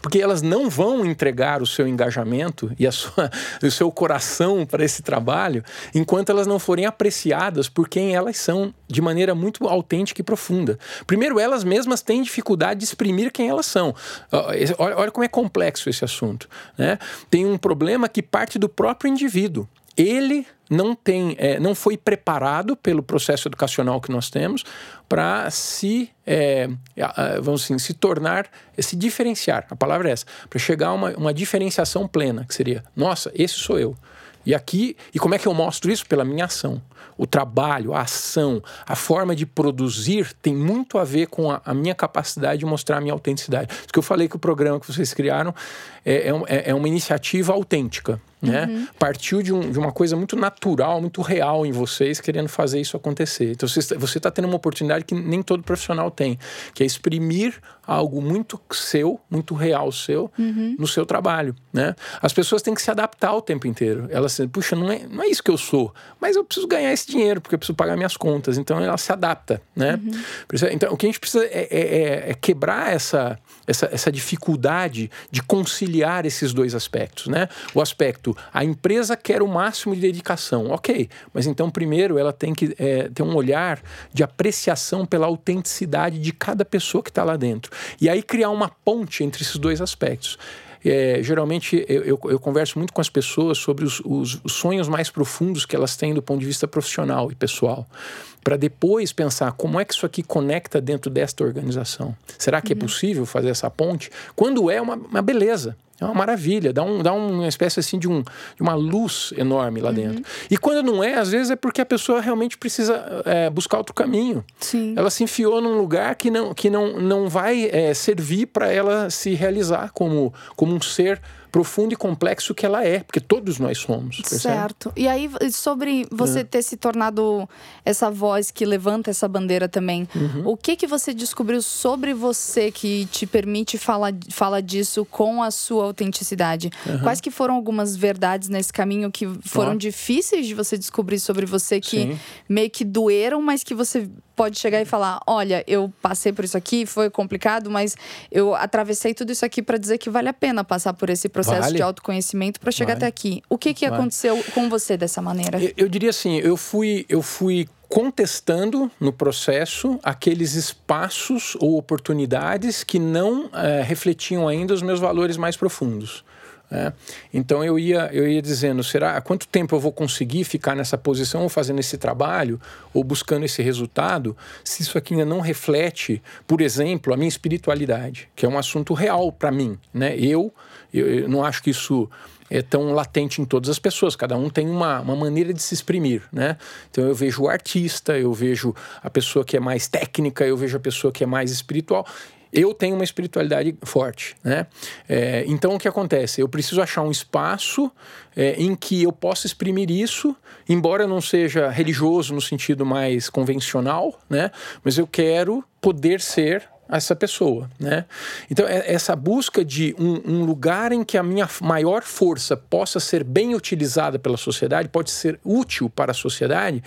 Porque elas não vão entregar o seu engajamento e sua, o seu coração para esse trabalho enquanto elas não forem apreciadas por quem elas são de maneira muito autêntica e profunda. Primeiro, elas mesmas têm dificuldade de exprimir quem elas são. Olha, olha como é complexo esse assunto. Né? Tem um problema que parte do próprio indivíduo. Ele não tem, é, não foi preparado pelo processo educacional que nós temos para se, é, vamos assim, se tornar, se diferenciar. A palavra é essa, para chegar a uma, uma diferenciação plena, que seria, nossa, esse sou eu. E aqui, e como é que eu mostro isso? Pela minha ação. O trabalho, a ação, a forma de produzir tem muito a ver com a, a minha capacidade de mostrar a minha autenticidade. Porque eu falei que o programa que vocês criaram é, é, é uma iniciativa autêntica. Né? Uhum. Partiu de, um, de, uma coisa muito natural, muito real em vocês, querendo fazer isso acontecer. Então você está tendo uma oportunidade que nem todo profissional tem, que é exprimir algo muito seu, muito real seu, uhum. no seu trabalho. Né? As pessoas têm que se adaptar o tempo inteiro. Elas dizem, puxa, não é, não é isso que eu sou, mas eu preciso ganhar esse dinheiro, porque eu preciso pagar minhas contas. Então ela se adapta. Né? Uhum. Então o que a gente precisa é, é, é, é quebrar essa, essa, essa dificuldade de conciliar esses dois aspectos. Né? O aspecto a empresa quer o máximo de dedicação, ok, mas então primeiro ela tem que é, ter um olhar de apreciação pela autenticidade de cada pessoa que está lá dentro. E aí criar uma ponte entre esses dois aspectos. É, geralmente eu, eu, eu, converso muito com as pessoas sobre os, os, sonhos mais profundos que elas têm do ponto de vista profissional e pessoal, para depois pensar como é que isso aqui conecta dentro desta organização. Será que é uhum. é possível fazer essa ponte? Quando é uma, uma beleza, É uma maravilha, dá, um, dá uma espécie assim de, um, de uma luz enorme lá uhum. dentro. E quando não é, às vezes é porque a pessoa realmente precisa é, buscar outro caminho. Sim. Ela se enfiou num lugar que não, que não, não vai é, servir para ela se realizar como, como um ser profundo e complexo que ela é, porque todos nós somos. Percebe? Certo. E aí, sobre você é. ter se tornado essa voz que levanta essa bandeira também, uhum. o que que você descobriu sobre você que te permite falar, falar disso com a sua autenticidade? Uhum. Quais que foram algumas verdades nesse caminho que foram difíceis de você descobrir sobre você, que Sim. meio que doeram, mas que você pode chegar e falar: olha, eu passei por isso aqui, foi complicado, mas eu atravessei tudo isso aqui para dizer que vale a pena passar por esse processo vale. de autoconhecimento para chegar vale. até aqui. O que, que vale. aconteceu com você dessa maneira? Eu, eu diria assim: eu fui, eu fui contestando no processo aqueles espaços ou oportunidades que não é, refletiam ainda os meus valores mais profundos. É. Então eu ia, eu ia dizendo, será quanto tempo eu vou conseguir ficar nessa posição ou fazendo esse trabalho ou buscando esse resultado, se isso aqui ainda não reflete, por exemplo, a minha espiritualidade, que é um assunto real para mim, né? Eu, eu, eu não acho que isso é tão latente em todas as pessoas. Cada um tem uma, uma maneira de se exprimir, né? Então eu vejo o artista, eu vejo a pessoa que é mais técnica, eu vejo a pessoa que é mais espiritual eu tenho uma espiritualidade forte, né? É, então o que acontece? Eu preciso achar um espaço é, em que eu possa exprimir isso, embora não seja religioso no sentido mais convencional, né? Mas eu quero poder ser essa pessoa, né? Então é essa busca de um, um, lugar em que a minha maior força possa ser bem utilizada pela sociedade, pode ser útil para a sociedade,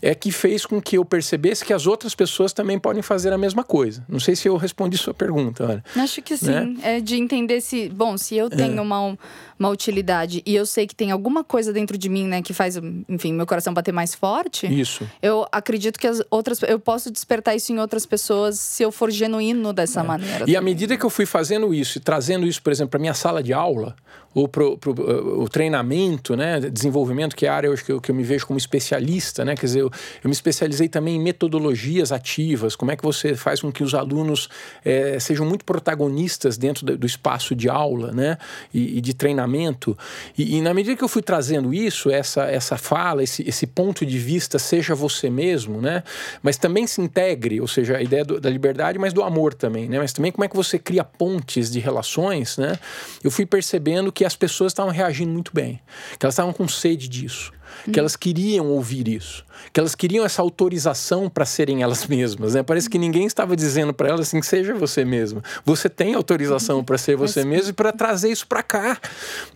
é que fez com que eu percebesse que as outras pessoas também podem fazer a mesma coisa. Não sei se eu respondi sua pergunta. Olha, Acho que sim. Né? É de entender se, bom, se eu tenho é. uma uma utilidade e eu sei que tem alguma coisa dentro de mim, né, que faz, enfim, meu coração bater mais forte. Isso. Eu acredito que as outras eu posso despertar isso em outras pessoas se eu for genuíno dessa é. maneira. E à medida que eu fui fazendo isso e trazendo isso, por exemplo, para minha sala de aula, ou para o treinamento, né, desenvolvimento, que é a área hoje que eu, que eu me vejo como especialista, né, quer dizer, eu, eu, me especializei também em metodologias ativas, como é que você faz com que os alunos é, sejam muito protagonistas dentro do, do espaço de aula, né, e, e de treinamento, e, e, na medida que eu fui trazendo isso, essa, essa fala, esse, esse ponto de vista, seja você mesmo, né, mas também se integre, ou seja, a ideia do, da liberdade, mas do amor também, né, mas também como é que você cria pontes de relações, né, eu fui percebendo que que as pessoas estavam reagindo muito bem, que elas estavam com sede disso, que elas queriam ouvir isso, que elas queriam essa autorização para serem elas mesmas. Né? Parece que ninguém estava dizendo para elas assim: seja você mesma. Você tem autorização para ser você mesmo e para trazer isso para cá.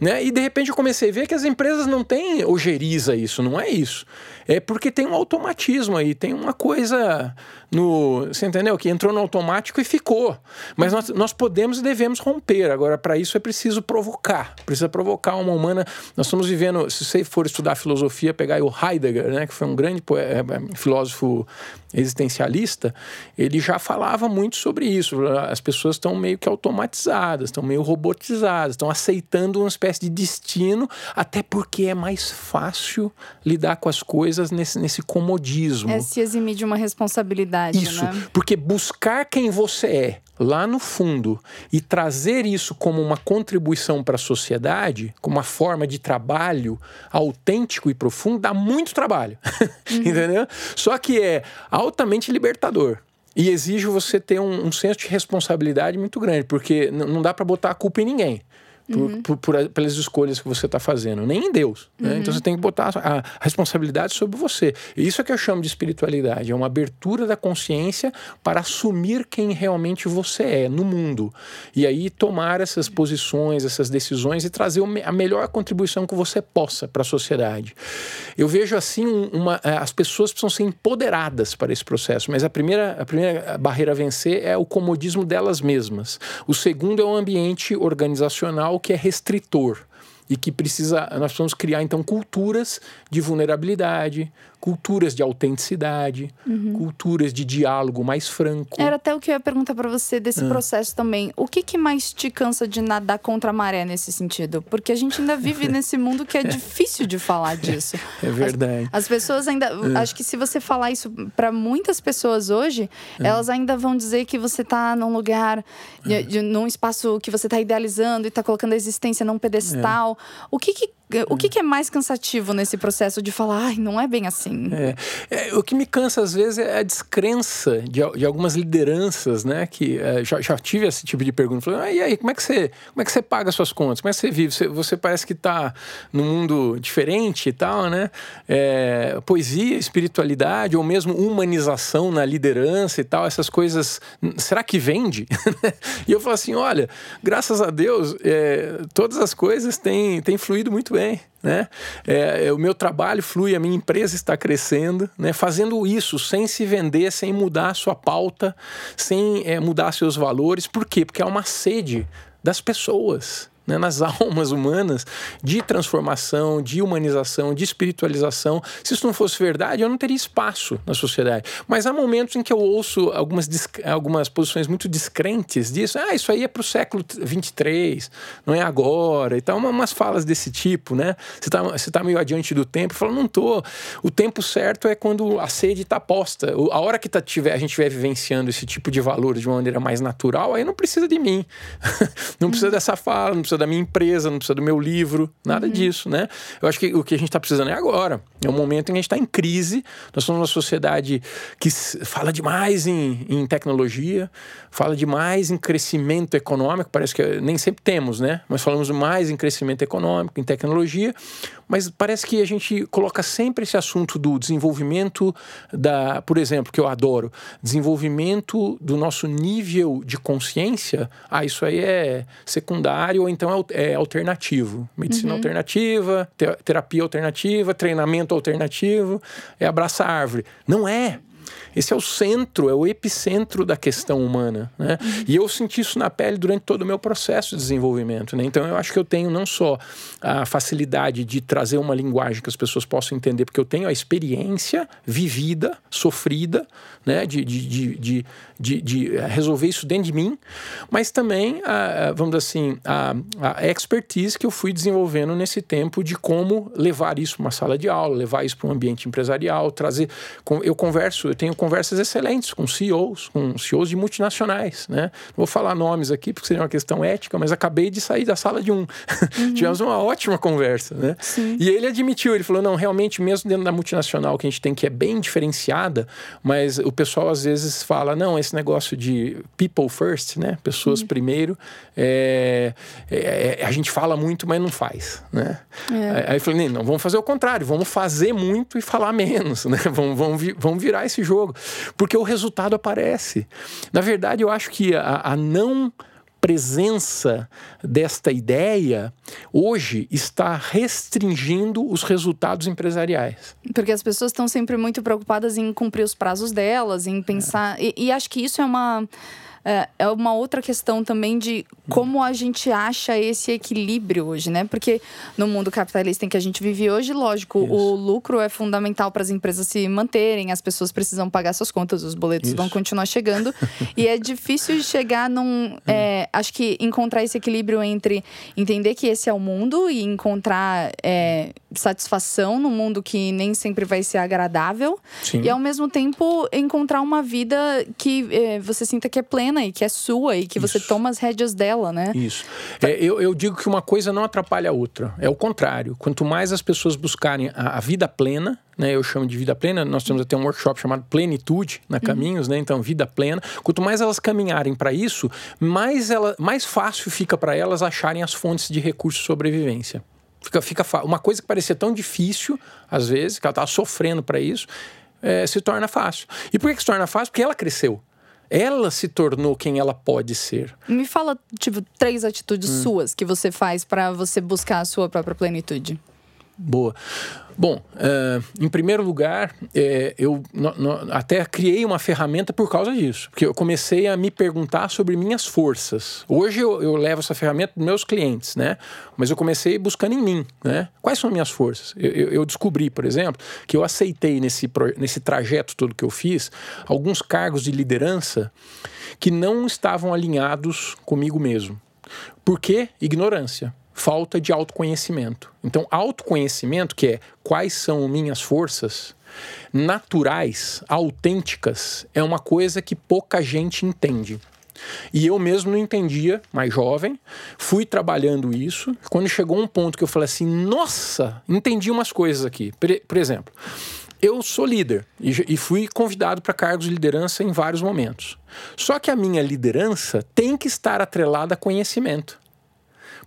Né? E de repente eu comecei a ver que as empresas não têm ojeriza isso, não é isso. É porque tem um automatismo aí, tem uma coisa no. Você entendeu? Que entrou no automático e ficou. Mas nós, nós podemos e devemos romper. Agora, para isso é preciso provocar. Precisa provocar uma humana. Nós estamos vivendo, se você for estudar filosofia, pegar o Heidegger, né, que foi um grande é, é, filósofo existencialista, ele já falava muito sobre isso. As pessoas estão meio que automatizadas, estão meio robotizadas, estão aceitando uma espécie de destino, até porque é mais fácil lidar com as coisas nesse, nesse comodismo. É se eximir de uma responsabilidade. Isso, né? porque buscar quem você é lá no fundo e trazer isso como uma contribuição para a sociedade, como uma forma de trabalho autêntico e profundo, dá muito trabalho. Uhum. Entendeu? Só que é altamente libertador. E exige você ter um, um senso de responsabilidade muito grande, porque não dá para botar a culpa em ninguém por, uhum. por, por, pelas escolhas que você está fazendo, nem em Deus. Né? Uhum. Então você tem que botar a, a, responsabilidade sobre você. E isso é que eu chamo de espiritualidade: é uma abertura da consciência para assumir quem realmente você é no mundo. E aí tomar essas posições, essas decisões e trazer a melhor contribuição que você possa para a sociedade. Eu vejo assim: uma, é, as pessoas precisam ser empoderadas para esse processo, mas a primeira, a primeira barreira a vencer é o comodismo delas mesmas. O segundo é o ambiente organizacional que é restritor e que precisa nós precisamos criar então culturas de vulnerabilidade, culturas de autenticidade, uhum. culturas de diálogo mais franco. Era até o que eu ia perguntar para você desse ah. processo também. O que, que mais te cansa de nadar contra a maré nesse sentido? Porque a gente ainda vive nesse mundo que é difícil de falar disso. É verdade. As, as pessoas ainda. Ah. Acho que se você falar isso para muitas pessoas hoje, ah. elas ainda vão dizer que você está num lugar, de, de, num espaço que você está idealizando e está colocando a existência num pedestal. É. O que, que o que, que, é mais cansativo nesse processo de falar, ai, não é bem assim? É, é, o que me cansa às vezes é a descrença de, de algumas lideranças, né? Que é, já, já, tive esse tipo de pergunta. Falei, ah, e aí, como é que você, como é que você paga suas contas? Como é que você vive? Você, você parece que está num mundo diferente e tal, né? É, poesia, espiritualidade ou mesmo humanização na liderança e tal, essas coisas, será que vende? e eu falo assim, olha, graças a Deus, é, todas as coisas têm, têm fluído muito bem. Né? É, é, o meu trabalho flui, a minha empresa está crescendo, né? fazendo isso sem se vender, sem mudar a sua pauta, sem é, mudar seus valores. Por quê? Porque é uma sede das pessoas né, nas almas humanas de transformação, de humanização, de espiritualização. Se isso não fosse verdade, eu não teria espaço na sociedade. Mas há momentos em que eu ouço algumas, algumas posições muito descrentes disso. Ah, isso aí é para o século 23, não é agora. Então, umas falas desse tipo, né? Você está você tá meio adiante do tempo. Fala, não tô. O tempo certo é quando a sede está posta. A hora que tá, tiver, a gente estiver vivenciando esse tipo de valor de uma maneira mais natural, aí não precisa de mim. não precisa dessa fala, não precisa precisa da minha empresa, não precisa do meu livro, nada uhum. disso, né? Eu acho que o que a gente está precisando é agora. É um momento em que a gente está em crise. Nós somos uma sociedade que fala demais em, em tecnologia, fala demais em crescimento econômico. Parece que nem sempre temos, né? Mas falamos mais em crescimento econômico, em tecnologia. Mas parece que a gente coloca sempre esse assunto do desenvolvimento da, por exemplo, que eu adoro, desenvolvimento do nosso nível de consciência. Ah, isso aí é secundário ou então é, é alternativo. Medicina uhum. alternativa, terapia alternativa, treinamento alternativo, é abraçar árvore. Não é. Esse é o centro, é o epicentro da questão humana. Né? Uhum. E eu senti isso na pele durante todo o meu processo de desenvolvimento. Né? Então eu acho que eu tenho não só a facilidade de trazer uma linguagem que as pessoas possam entender, porque eu tenho a experiência vivida, sofrida, né? de, de, de, de, de, de resolver isso dentro de mim, mas também, a, vamos dizer assim, a, a expertise que eu fui desenvolvendo nesse tempo de como levar isso para uma sala de aula, levar isso para um ambiente empresarial, trazer. Eu converso, eu tenho conversas excelentes com CEOs, com CEOs de multinacionais, né? Não vou falar nomes aqui porque seria uma questão ética, mas acabei de sair da sala de um. Uhum. Tivemos uma ótima conversa, né? Sim. E ele admitiu, ele falou, não, realmente, mesmo dentro da multinacional que a gente tem que é bem diferenciada, mas o pessoal às vezes fala, não, esse negócio de people first, né? Pessoas uhum. primeiro, é, é, é, a gente fala muito, mas não faz, né? É. Aí eu falei, não, vamos fazer o contrário, vamos fazer muito e falar menos, né? Vamos, vamos, vamos virar esse jogo porque o resultado aparece. Na verdade, eu acho que a, a não presença desta ideia hoje está restringindo os resultados empresariais. Porque as pessoas estão sempre muito preocupadas em cumprir os prazos delas, em pensar. É. E, e acho que isso é uma é, é uma outra questão também de como a gente acha esse equilíbrio hoje, né? Porque no mundo capitalista em que a gente vive hoje, lógico, Isso. o lucro é fundamental para as empresas se manterem, as pessoas precisam pagar suas contas, os boletos Isso. vão continuar chegando. e é difícil chegar num. É, acho que encontrar esse equilíbrio entre entender que esse é o mundo e encontrar é, satisfação no mundo que nem sempre vai ser agradável. Sim. E ao mesmo tempo encontrar uma vida que é, você sinta que é plena e que é sua e que Isso. você toma as rédeas dela, né? Isso. É, eu, eu digo que uma coisa não atrapalha a outra. É o contrário. Quanto mais as pessoas buscarem a, a vida plena, né, eu chamo de vida plena. Nós temos até um workshop chamado Plenitude na uhum. Caminhos, uhum. né? Então, vida plena. Quanto mais elas caminharem para isso, mais, ela, mais fácil fica para elas acharem as fontes de recursos de sobrevivência. Fica, fica uma coisa que parecia tão difícil, às vezes, que ela estava sofrendo para isso, é, se torna fácil. E por que, que se torna fácil? Porque ela cresceu ela se tornou quem ela pode ser. Me fala, tipo, três atitudes hum. suas que você faz para você buscar a sua própria plenitude. Boa. Bom, uh, em primeiro lugar, é, eu no, no, até criei uma ferramenta por causa disso, porque eu comecei a me perguntar sobre minhas forças. Hoje eu, eu levo essa ferramenta para meus clientes, né? Mas eu comecei buscando em mim, né? Quais são minhas forças? Eu, eu, eu descobri, por exemplo, que eu aceitei nesse, nesse trajeto todo que eu fiz alguns cargos de liderança que não estavam alinhados comigo mesmo. Por quê? Ignorância falta de autoconhecimento. Então, autoconhecimento, que é quais são minhas forças naturais, autênticas, é uma coisa que pouca gente entende. E eu mesmo não entendia, mais jovem, fui trabalhando isso. Quando chegou um ponto que eu falei assim: nossa, entendi umas coisas aqui. Por exemplo, eu sou líder e fui convidado para cargos de liderança em vários momentos. Só que a minha liderança tem que estar atrelada a conhecimento.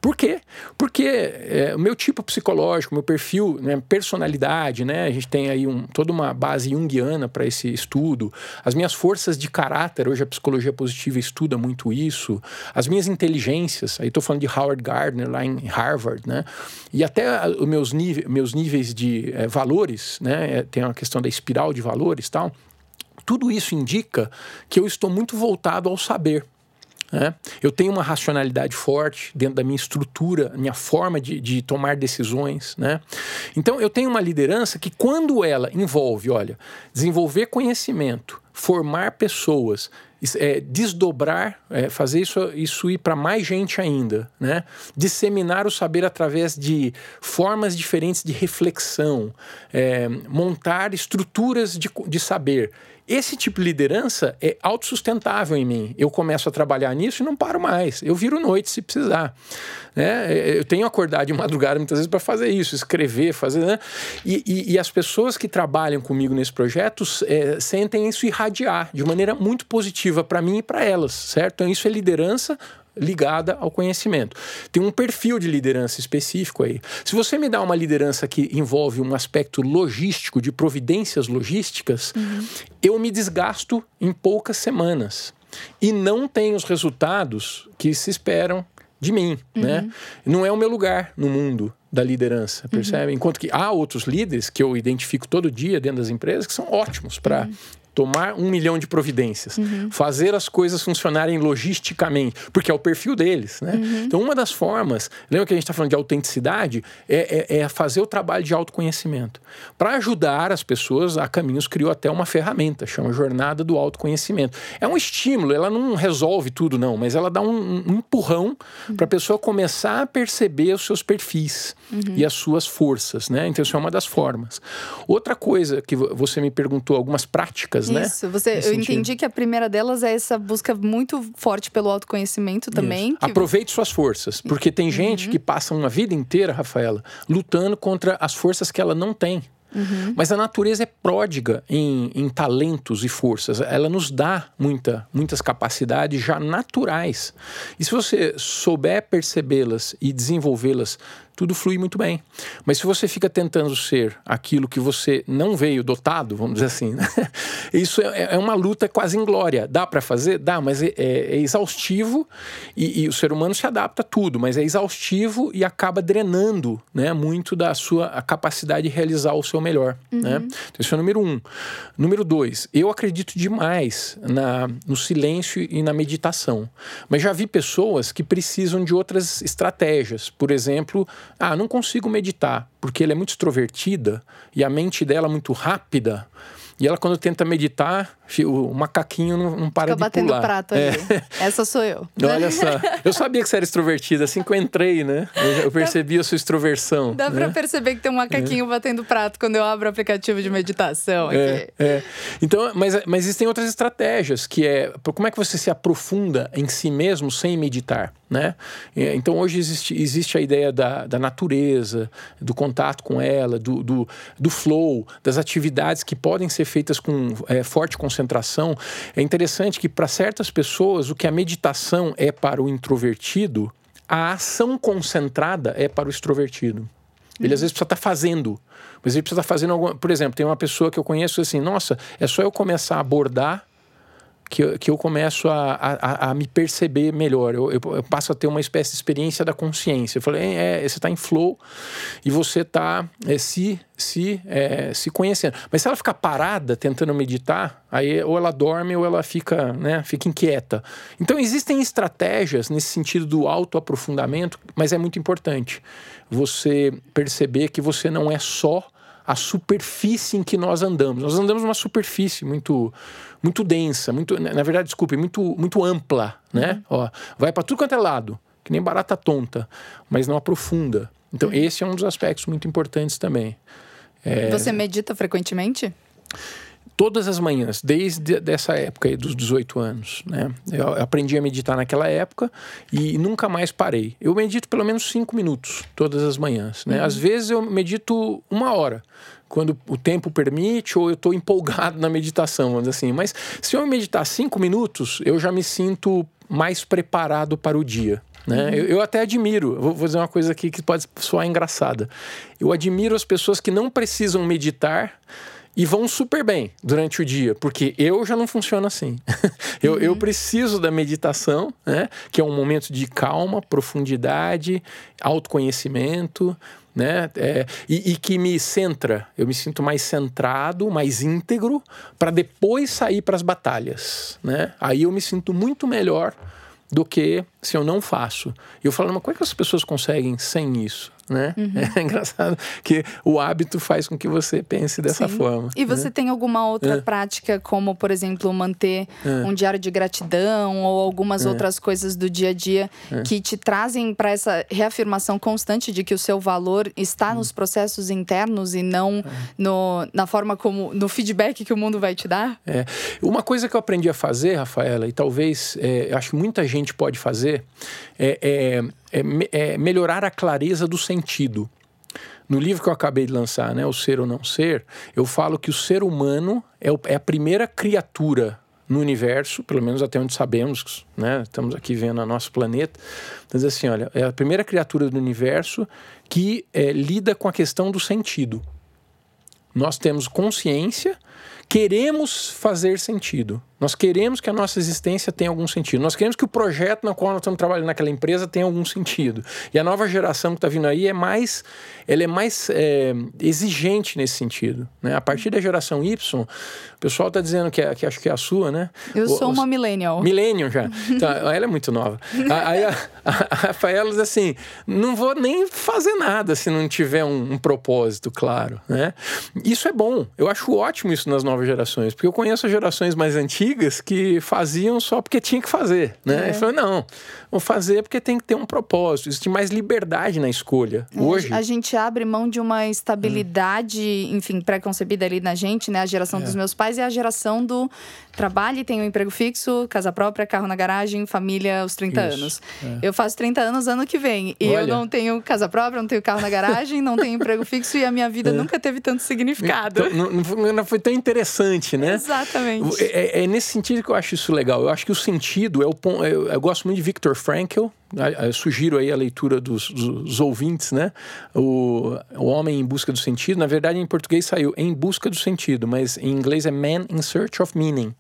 Por quê? Porque é, o meu tipo psicológico, meu perfil, né, personalidade, né, a gente tem aí um, toda uma base junguiana para esse estudo. As minhas forças de caráter, hoje a psicologia positiva estuda muito isso. As minhas inteligências, aí estou falando de Howard Gardner lá em Harvard, né, e até os meus, níveis, meus níveis de é, valores, né, é, tem uma questão da espiral de valores tal. Tudo isso indica que eu estou muito voltado ao saber. Né? Eu tenho uma racionalidade forte dentro da minha estrutura, minha forma de, de tomar decisões. Né? Então, eu tenho uma liderança que, quando ela envolve, olha, desenvolver conhecimento, formar pessoas, é, desdobrar, é, fazer isso, isso ir para mais gente ainda, né? disseminar o saber através de formas diferentes de reflexão, é, montar estruturas de, de saber. Esse tipo de liderança é autossustentável em mim. Eu começo a trabalhar nisso e não paro mais. Eu viro noite se precisar. Né? Eu tenho acordado de madrugada muitas vezes para fazer isso, escrever, fazer. Né? E, e, e, as pessoas que trabalham comigo nesse projeto é, sentem isso irradiar de maneira muito positiva para mim e para elas, certo? Então, isso é liderança ligada ao conhecimento. Tem um perfil de liderança específico aí. Se você me dá uma liderança que envolve um aspecto logístico, de providências logísticas, uhum. eu me desgasto em poucas semanas e não tenho os resultados que se esperam de mim, uhum. né? Não é o meu lugar no mundo da liderança, percebe? Uhum. Enquanto que há outros líderes que eu identifico todo dia dentro das empresas que são ótimos para uhum tomar um milhão de providências, uhum. fazer as coisas funcionarem logisticamente, porque é o perfil deles, né? Uhum. Então, uma das formas, lembra que a gente está falando de autenticidade, é, é, é, fazer o trabalho de autoconhecimento. Para ajudar as pessoas, a Caminhos criou até uma ferramenta, chama Jornada do Autoconhecimento. É um estímulo, ela não resolve tudo, não, mas ela dá um, um empurrão uhum. para a pessoa começar a perceber os seus perfis uhum. e as suas forças, né? Então, isso é uma das formas. Outra coisa que você me perguntou, algumas práticas né? Isso, você, eu sentido. entendi que a primeira delas é essa busca muito forte pelo autoconhecimento também. Que... Aproveite suas forças, porque tem gente uhum. que passa uma vida inteira, Rafaela, lutando contra as forças que ela não tem. Uhum. Mas a natureza é pródiga em, em, talentos e forças. Ela nos dá muita, muitas capacidades já naturais. E se você souber percebê-las e desenvolvê-las tudo flui muito bem. Mas se você fica tentando ser aquilo que você não veio dotado, vamos dizer assim, né? isso é, é, uma luta quase inglória. Dá para fazer? Dá, mas é, é, é exaustivo e, e, o ser humano se adapta a tudo, mas é exaustivo e acaba drenando né, muito da sua capacidade de realizar o seu melhor. Uhum. Né? Então, esse é o número um. Número dois, eu acredito demais na, no silêncio e na meditação. Mas já vi pessoas que precisam de outras estratégias. Por exemplo, ah, não consigo meditar, porque ela é muito extrovertida e a mente dela é muito rápida. E ela, quando tenta meditar, o macaquinho não, não para Fica de batendo pular. prato é. Essa sou eu. Olha só. Eu sabia que você era extrovertida. Assim que eu entrei, né? Eu percebi a sua extroversão. Dá né? pra perceber que tem um macaquinho é. batendo prato quando eu abro o aplicativo de meditação aqui. É, é. Então, mas, mas existem outras estratégias, que é... Como é que você se aprofunda em si mesmo sem meditar, né? Então, hoje existe, existe a ideia da, da natureza, do contato com ela, do, do, do flow, das atividades que podem ser feitas com é, forte concentração. É interessante que, para certas pessoas, o que a meditação é para o introvertido, a ação concentrada é para o extrovertido. Ele às vezes precisa estar tá fazendo, mas ele precisa estar tá fazendo alguma. Por exemplo, tem uma pessoa que eu conheço assim: nossa, é só eu começar a abordar que, eu, que eu começo a, a, a me perceber melhor. Eu, eu, eu, passo a ter uma espécie de experiência da consciência. Eu falei, é, é você está em flow e você está é, se, se, é, se conhecendo. Mas se ela ficar parada tentando meditar, aí ou ela dorme ou ela fica, né, fica inquieta. Então existem estratégias nesse sentido do autoaprofundamento, mas é muito importante você perceber que você não é só a superfície em que nós andamos. Nós andamos numa superfície muito muito densa, muito, na verdade, desculpe, muito muito ampla, né? Uhum. Ó, vai para tudo quanto é lado, que nem barata tonta, mas não aprofunda. Então, uhum. esse é um dos aspectos muito importantes também. É... Você medita frequentemente? Todas as manhãs, desde essa época aí, dos 18 anos. Né? Eu aprendi a meditar naquela época e nunca mais parei. Eu medito pelo menos cinco minutos todas as manhãs. Né? Uhum. Às vezes eu medito uma hora. Quando o tempo permite, ou eu estou empolgado na meditação, vamos assim. Mas se eu meditar cinco minutos, eu já me sinto mais preparado para o dia. Né? Uhum. Eu, eu, até admiro, vou, vou dizer uma coisa aqui que pode soar engraçada. Eu admiro as pessoas que não precisam meditar e vão super bem durante o dia, porque eu já não funciono assim. eu, uhum. eu preciso da meditação, né? que é um momento de calma, profundidade, autoconhecimento. Né? É, e, e, que me centra, eu me sinto mais centrado, mais íntegro, para depois sair para as batalhas. Né? Aí eu me sinto muito melhor do que se eu não faço. E eu falo, mas como é que as pessoas conseguem sem isso? Né? Uhum. É engraçado que o hábito faz com que você pense dessa Sim. forma. E você né? tem alguma outra é. prática, como, por exemplo, manter é. um diário de gratidão ou algumas é. outras coisas do dia a dia é. que te trazem para essa reafirmação constante de que o seu valor está nos processos internos e não é. no, na forma como, no feedback que o mundo vai te dar? É. Uma coisa que eu aprendi a fazer, Rafaela, e talvez acho que muita gente pode fazer, é, é, é melhorar a clareza do sentido. No livro que eu acabei de lançar, né, O Ser ou Não Ser, eu falo que o ser humano é, o, é a primeira criatura no universo, pelo menos até onde sabemos, né, estamos aqui vendo o nosso planeta. Então, assim, olha, é a primeira criatura do universo que é, lida com a questão do sentido. Nós temos consciência, queremos fazer sentido. Nós queremos que a nossa existência tenha algum sentido. Nós queremos que o projeto na qual nós estamos trabalhando naquela empresa tenha algum sentido. E a nova geração que está vindo aí é mais, ela é mais é, exigente nesse sentido. Né? A partir da geração Y, o pessoal está dizendo que, é, que acho que é a sua, né? Eu sou uma millennial. Millennial já. Então, ela é muito nova. Aí a, a, a Rafaela diz assim, não vou nem fazer nada se não tiver um, um propósito claro. Né? Isso é bom. Eu acho ótimo isso nas novas gerações, porque eu conheço gerações mais antigas antigas que faziam só porque tinha que fazer, né? É. falou, não, vou fazer porque tem que ter um propósito, existe mais liberdade na escolha. Hoje... A gente abre mão de uma estabilidade, hum. enfim, pré-concebida ali na gente, né? A geração é. dos meus pais e a geração do trabalho, tem um emprego fixo, casa própria, carro na garagem, família aos 30 Isso. anos. É. Eu faço 30 anos ano que vem e Olha. eu não tenho casa própria, não tenho carro na garagem, não tenho emprego fixo e a minha vida é. nunca teve tanto significado. Não, não, não, foi tão interessante, né? Exatamente. É, é, nesse sentido que eu acho isso legal. Eu acho que o sentido é o ponto. Eu, eu gosto muito de Viktor Frankl. Eu sugiro aí a leitura dos, dos ouvintes, né? O, o Homem em Busca do Sentido. Na verdade, em português saiu Em Busca do Sentido, mas em inglês é Man in Search of Meaning.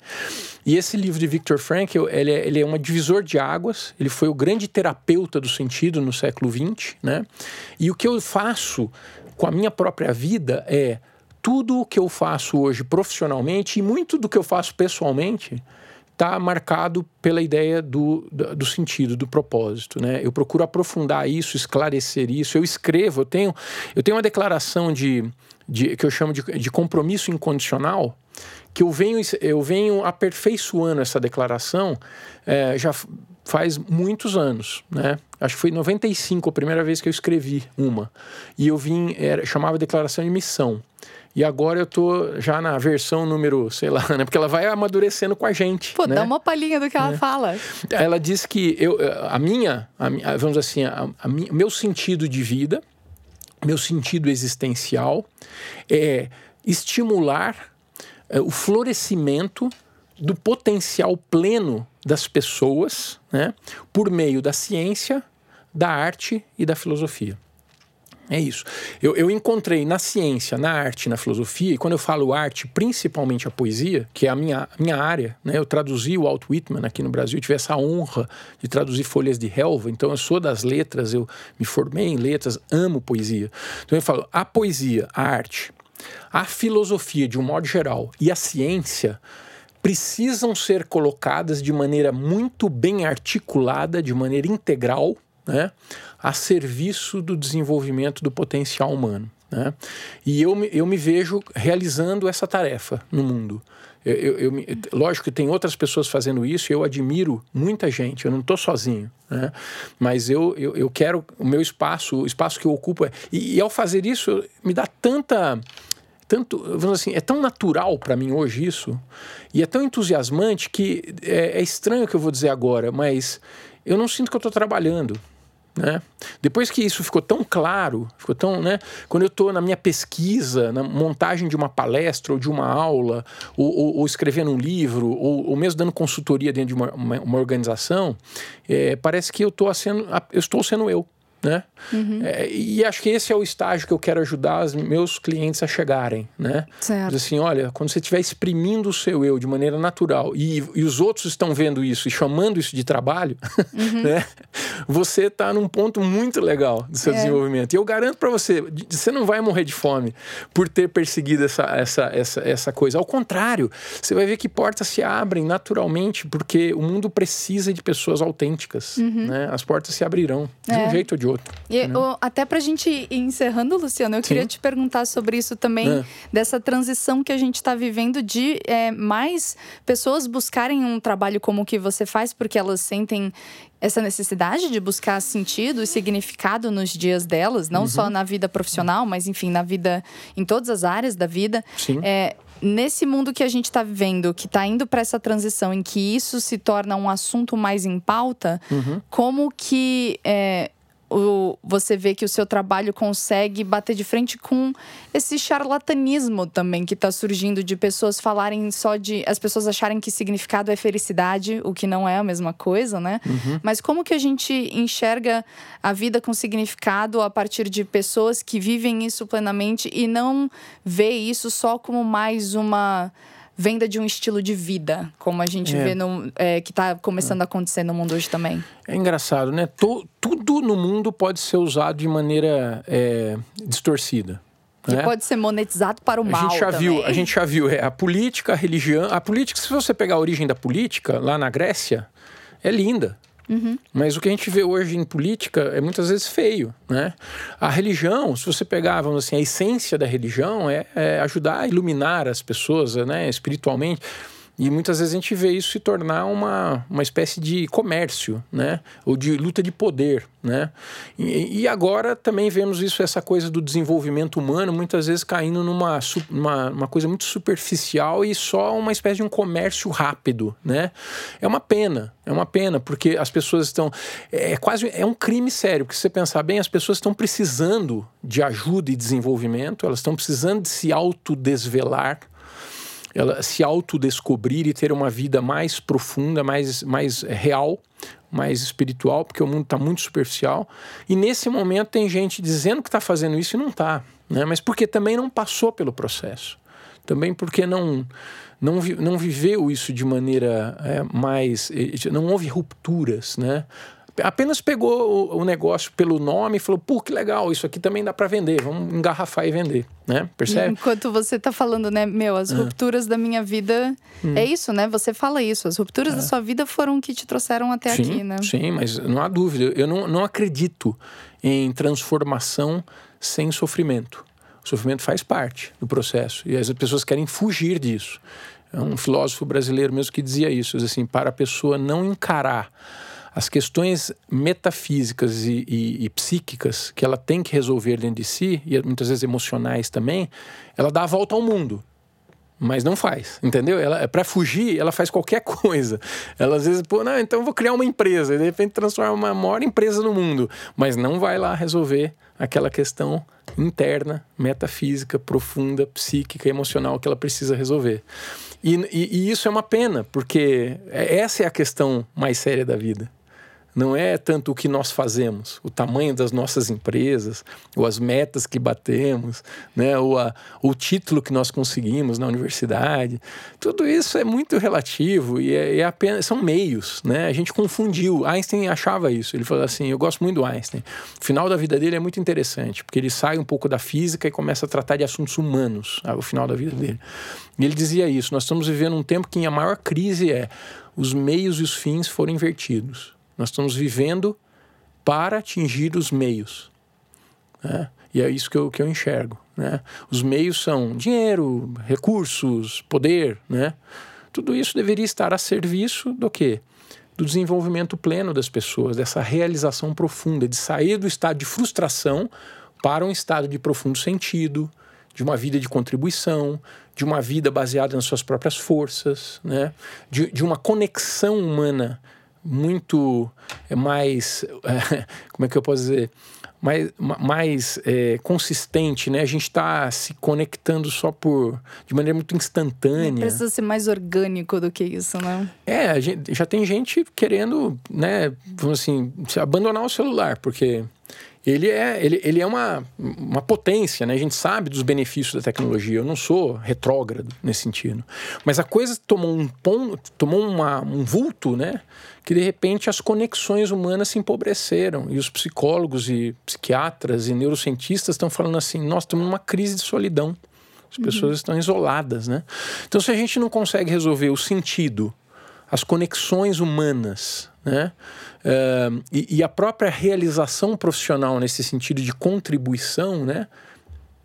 E esse livro de Viktor Frankl, ele é, ele é um divisor de águas. Ele foi o grande terapeuta do sentido no século XX, né? E o que eu faço com a minha própria vida é tudo o que eu faço hoje profissionalmente e muito do que eu faço pessoalmente está marcado pela ideia do, do, do, sentido, do propósito. Né? Eu procuro aprofundar isso, esclarecer isso. Eu escrevo, eu tenho, eu tenho uma declaração de, de que eu chamo de, de compromisso incondicional, que eu venho, eu venho aperfeiçoando essa declaração é, já faz muitos anos, né? Acho que foi em 95 a primeira vez que eu escrevi uma. E eu vim, era, chamava Declaração de Missão. E agora eu tô já na versão número, sei lá, né? Porque ela vai amadurecendo com a gente. Pô, né? dá uma palhinha do que ela é. fala. Ela diz que eu, a minha, a, vamos dizer assim, a, a minha, meu sentido de vida, meu sentido existencial é estimular é, o florescimento do potencial pleno das pessoas, né? Por meio da ciência, da arte e da filosofia. É isso. Eu, eu, encontrei na ciência, na arte, na filosofia, e quando eu falo arte, principalmente a poesia, que é a minha, minha área, né? Eu traduzi o Walt Whitman aqui no Brasil, eu tive essa honra de traduzir Folhas de Helva, então eu sou das letras, eu me formei em letras, amo poesia. Então eu falo, a poesia, a arte, a filosofia de um modo geral e a ciência precisam ser colocadas de maneira muito bem articulada, de maneira integral, né? a serviço do desenvolvimento do potencial humano. Né? E eu, eu me vejo realizando essa tarefa no mundo. Eu, eu, eu, lógico que tem outras pessoas fazendo isso eu admiro muita gente, eu não estou sozinho. Né? Mas eu, eu, eu quero o meu espaço, o espaço que eu ocupo. É, e, e ao fazer isso, me dá tanta tanto, vamos assim, é tão natural para mim hoje isso, e é tão entusiasmante que é, é, estranho o que eu vou dizer agora, mas eu não sinto que eu estou trabalhando. Né? Depois que isso ficou tão claro, ficou tão, né? Quando eu estou na minha pesquisa, na montagem de uma palestra ou de uma aula, ou, ou, ou escrevendo um livro, ou, ou, mesmo dando consultoria dentro de uma, uma, uma organização, é, parece que eu, sendo, eu estou sendo eu né? Uhum. É, e acho que esse é o estágio que eu quero ajudar os meus clientes a chegarem, né? Certo. Assim, olha, quando você estiver exprimindo o seu eu de maneira natural e, e os outros estão vendo isso e chamando isso de trabalho, uhum. né? Você está num ponto muito legal do seu é. desenvolvimento. E eu garanto para você, você não vai morrer de fome por ter perseguido essa, essa, essa, essa coisa. Ao contrário, você vai ver que portas se abrem naturalmente porque o mundo precisa de pessoas autênticas, uhum. né? As portas se abrirão de um é. jeito ou de outro. E, o, até para a gente ir encerrando, Luciano, eu Sim. queria te perguntar sobre isso também, é. dessa transição que a gente está vivendo de é, mais pessoas buscarem um trabalho como o que você faz, porque elas sentem essa necessidade de buscar sentido e significado nos dias delas, não uhum. só na vida profissional, mas enfim, na vida, em todas as áreas da vida. Sim. É, nesse mundo que a gente está vivendo, que está indo para essa transição em que isso se torna um assunto mais em pauta, uhum. como que é, o, você vê que o seu trabalho consegue bater de frente com esse charlatanismo também que está surgindo de pessoas falarem só de. as pessoas acharem que significado é felicidade, o que não é a mesma coisa, né? Uhum. Mas como que a gente enxerga a vida com significado a partir de pessoas que vivem isso plenamente e não vê isso só como mais uma venda de um estilo de vida, como a gente é. vê no, é, que está começando a acontecer no mundo hoje também. É engraçado, né? tudo no mundo pode ser usado de maneira é, distorcida. Que né? pode ser monetizado para o mal. A gente já também. viu, a gente já viu é, a política, a religião. A política, se você pegar a origem da política, lá na Grécia, é linda. Uhum. Mas o que a gente vê hoje em política é muitas vezes feio, né? A religião, se você pegar, vamos assim, a essência da religião é, é ajudar a iluminar as pessoas, né, espiritualmente. E muitas vezes a gente vê isso se tornar uma, uma espécie de comércio, né? Ou de luta de poder, né? E, e, agora também vemos isso, essa coisa do desenvolvimento humano, muitas vezes caindo numa uma, uma coisa muito superficial e só uma espécie de um comércio rápido, né? É uma pena, é uma pena, porque as pessoas estão... É quase... É um crime sério, porque se você pensar bem, as pessoas estão precisando de ajuda e desenvolvimento, elas estão precisando de se autodesvelar, ela se autodescobrir e ter uma vida mais profunda, mais, mais real, mais espiritual, porque o mundo está muito superficial. E nesse momento tem gente dizendo que está fazendo isso e não está, né? mas porque também não passou pelo processo. Também porque não, não, não viveu isso de maneira é, mais. Não houve rupturas, né? Apenas pegou o, o, negócio pelo nome e falou: pô, que legal, isso aqui também dá para vender, vamos engarrafar e vender, né? Percebe? Enquanto você tá falando, né, meu, as ah. rupturas da minha vida. Hum. É isso, né? Você fala isso. As rupturas da é. sua vida foram que te trouxeram até sim, aqui, né? Sim, mas não há dúvida. Eu não, não acredito em transformação sem sofrimento. O sofrimento faz parte do processo e as pessoas querem fugir disso. É um filósofo brasileiro mesmo que dizia isso, assim, para a pessoa não encarar as questões metafísicas e, e, e, psíquicas que ela tem que resolver dentro de si, e muitas vezes emocionais também, ela dá a volta ao mundo. Mas não faz, entendeu? Ela para fugir, ela faz qualquer coisa. Ela às vezes, pô, não, então vou criar uma empresa, e de repente transforma uma maior empresa no mundo, mas não vai lá resolver aquela questão interna, metafísica, profunda, psíquica, emocional que ela precisa resolver. E, e, e isso é uma pena, porque essa é a questão mais séria da vida não é tanto o que nós fazemos, o tamanho das nossas empresas, ou as metas que batemos, né? ou a, o título que nós conseguimos na universidade. Tudo isso é muito relativo e é, é apenas, são meios. Né? A gente confundiu. Einstein achava isso. Ele falou assim: eu gosto muito do Einstein. O final da vida dele é muito interessante, porque ele sai um pouco da física e começa a tratar de assuntos humanos ao final da vida dele. E ele dizia isso: nós estamos vivendo um tempo que a maior crise é os meios e os fins foram invertidos. Nós estamos vivendo para atingir os meios. Né? E é isso que eu, que eu enxergo. Né? Os meios são dinheiro, recursos, poder. Né? Tudo isso deveria estar a serviço do quê? Do desenvolvimento pleno das pessoas, dessa realização profunda, de sair do estado de frustração para um estado de profundo sentido, de uma vida de contribuição, de uma vida baseada nas suas próprias forças, né? de, de uma conexão humana muito é, mais, é, como é que eu posso dizer, mais, mais é, consistente, né? A gente está se conectando só por de maneira muito instantânea. Precisa ser mais orgânico do que isso, né? É, gente, já tem gente querendo, né? Vamos assim, abandonar o celular, porque ele é, ele, ele é uma, uma potência, né? A gente sabe dos benefícios da tecnologia. Eu não sou retrógrado nesse sentido. Mas a coisa tomou um ponto, tomou uma, um vulto, né? Que de repente as conexões humanas se empobreceram. E os psicólogos e psiquiatras e neurocientistas estão falando assim: nós estamos numa crise de solidão. As pessoas uhum. estão isoladas, né? Então, se a gente não consegue resolver o sentido, as conexões humanas, né? Uh, e, e, a própria realização profissional nesse sentido de contribuição, né?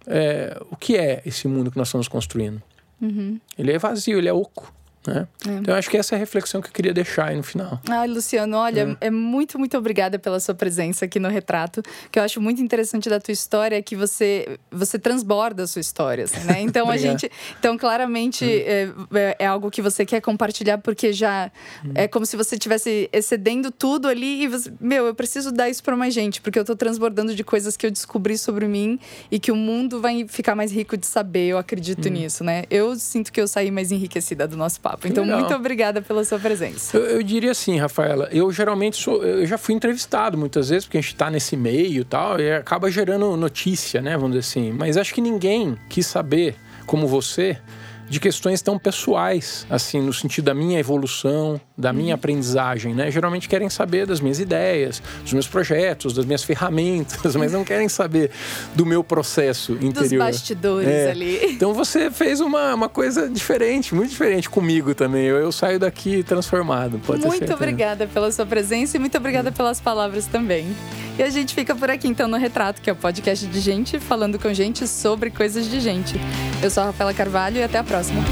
É, o que é esse mundo que nós estamos construindo? Uhum. Ele é vazio, ele é oco. Né? É. Então, acho que essa é a reflexão que eu queria deixar aí no final. Ai, Luciano, olha, é. é. muito, muito obrigada pela sua presença aqui no Retrato. que eu acho muito interessante da tua história é que você, você transborda a sua história, assim, né? Então, a gente... Então, claramente, hum. é, é, algo que você quer compartilhar porque já... Hum. É como se você estivesse excedendo tudo ali e você... Meu, eu preciso dar isso para mais gente, porque eu tô transbordando de coisas que eu descobri sobre mim e que o mundo vai ficar mais rico de saber. Eu acredito hum. nisso, né? Eu sinto que eu saí mais enriquecida do nosso papo papo. Então, Legal. muito obrigada pela sua presença. Eu, eu, diria assim, Rafaela, eu geralmente sou, eu já fui entrevistado muitas vezes, porque a gente está nesse meio e tal, e acaba gerando notícia, né? Vamos dizer assim. Mas acho que ninguém quis saber, como você, de questões tão pessoais, assim, no sentido da minha evolução, da minha uhum. aprendizagem, né? Geralmente querem saber das minhas ideias, dos meus projetos, das minhas ferramentas, mas não querem saber do meu processo interior. Dos bastidores é. ali. Então você fez uma, uma coisa diferente, muito diferente comigo também. Eu, eu saio daqui transformado, pode Muito obrigada pela sua presença e muito obrigada uhum. pelas palavras também. E a gente fica por aqui então no Retrato, que é o podcast de gente falando com gente sobre coisas de gente. Eu sou a Rafaela Carvalho e até a próxima.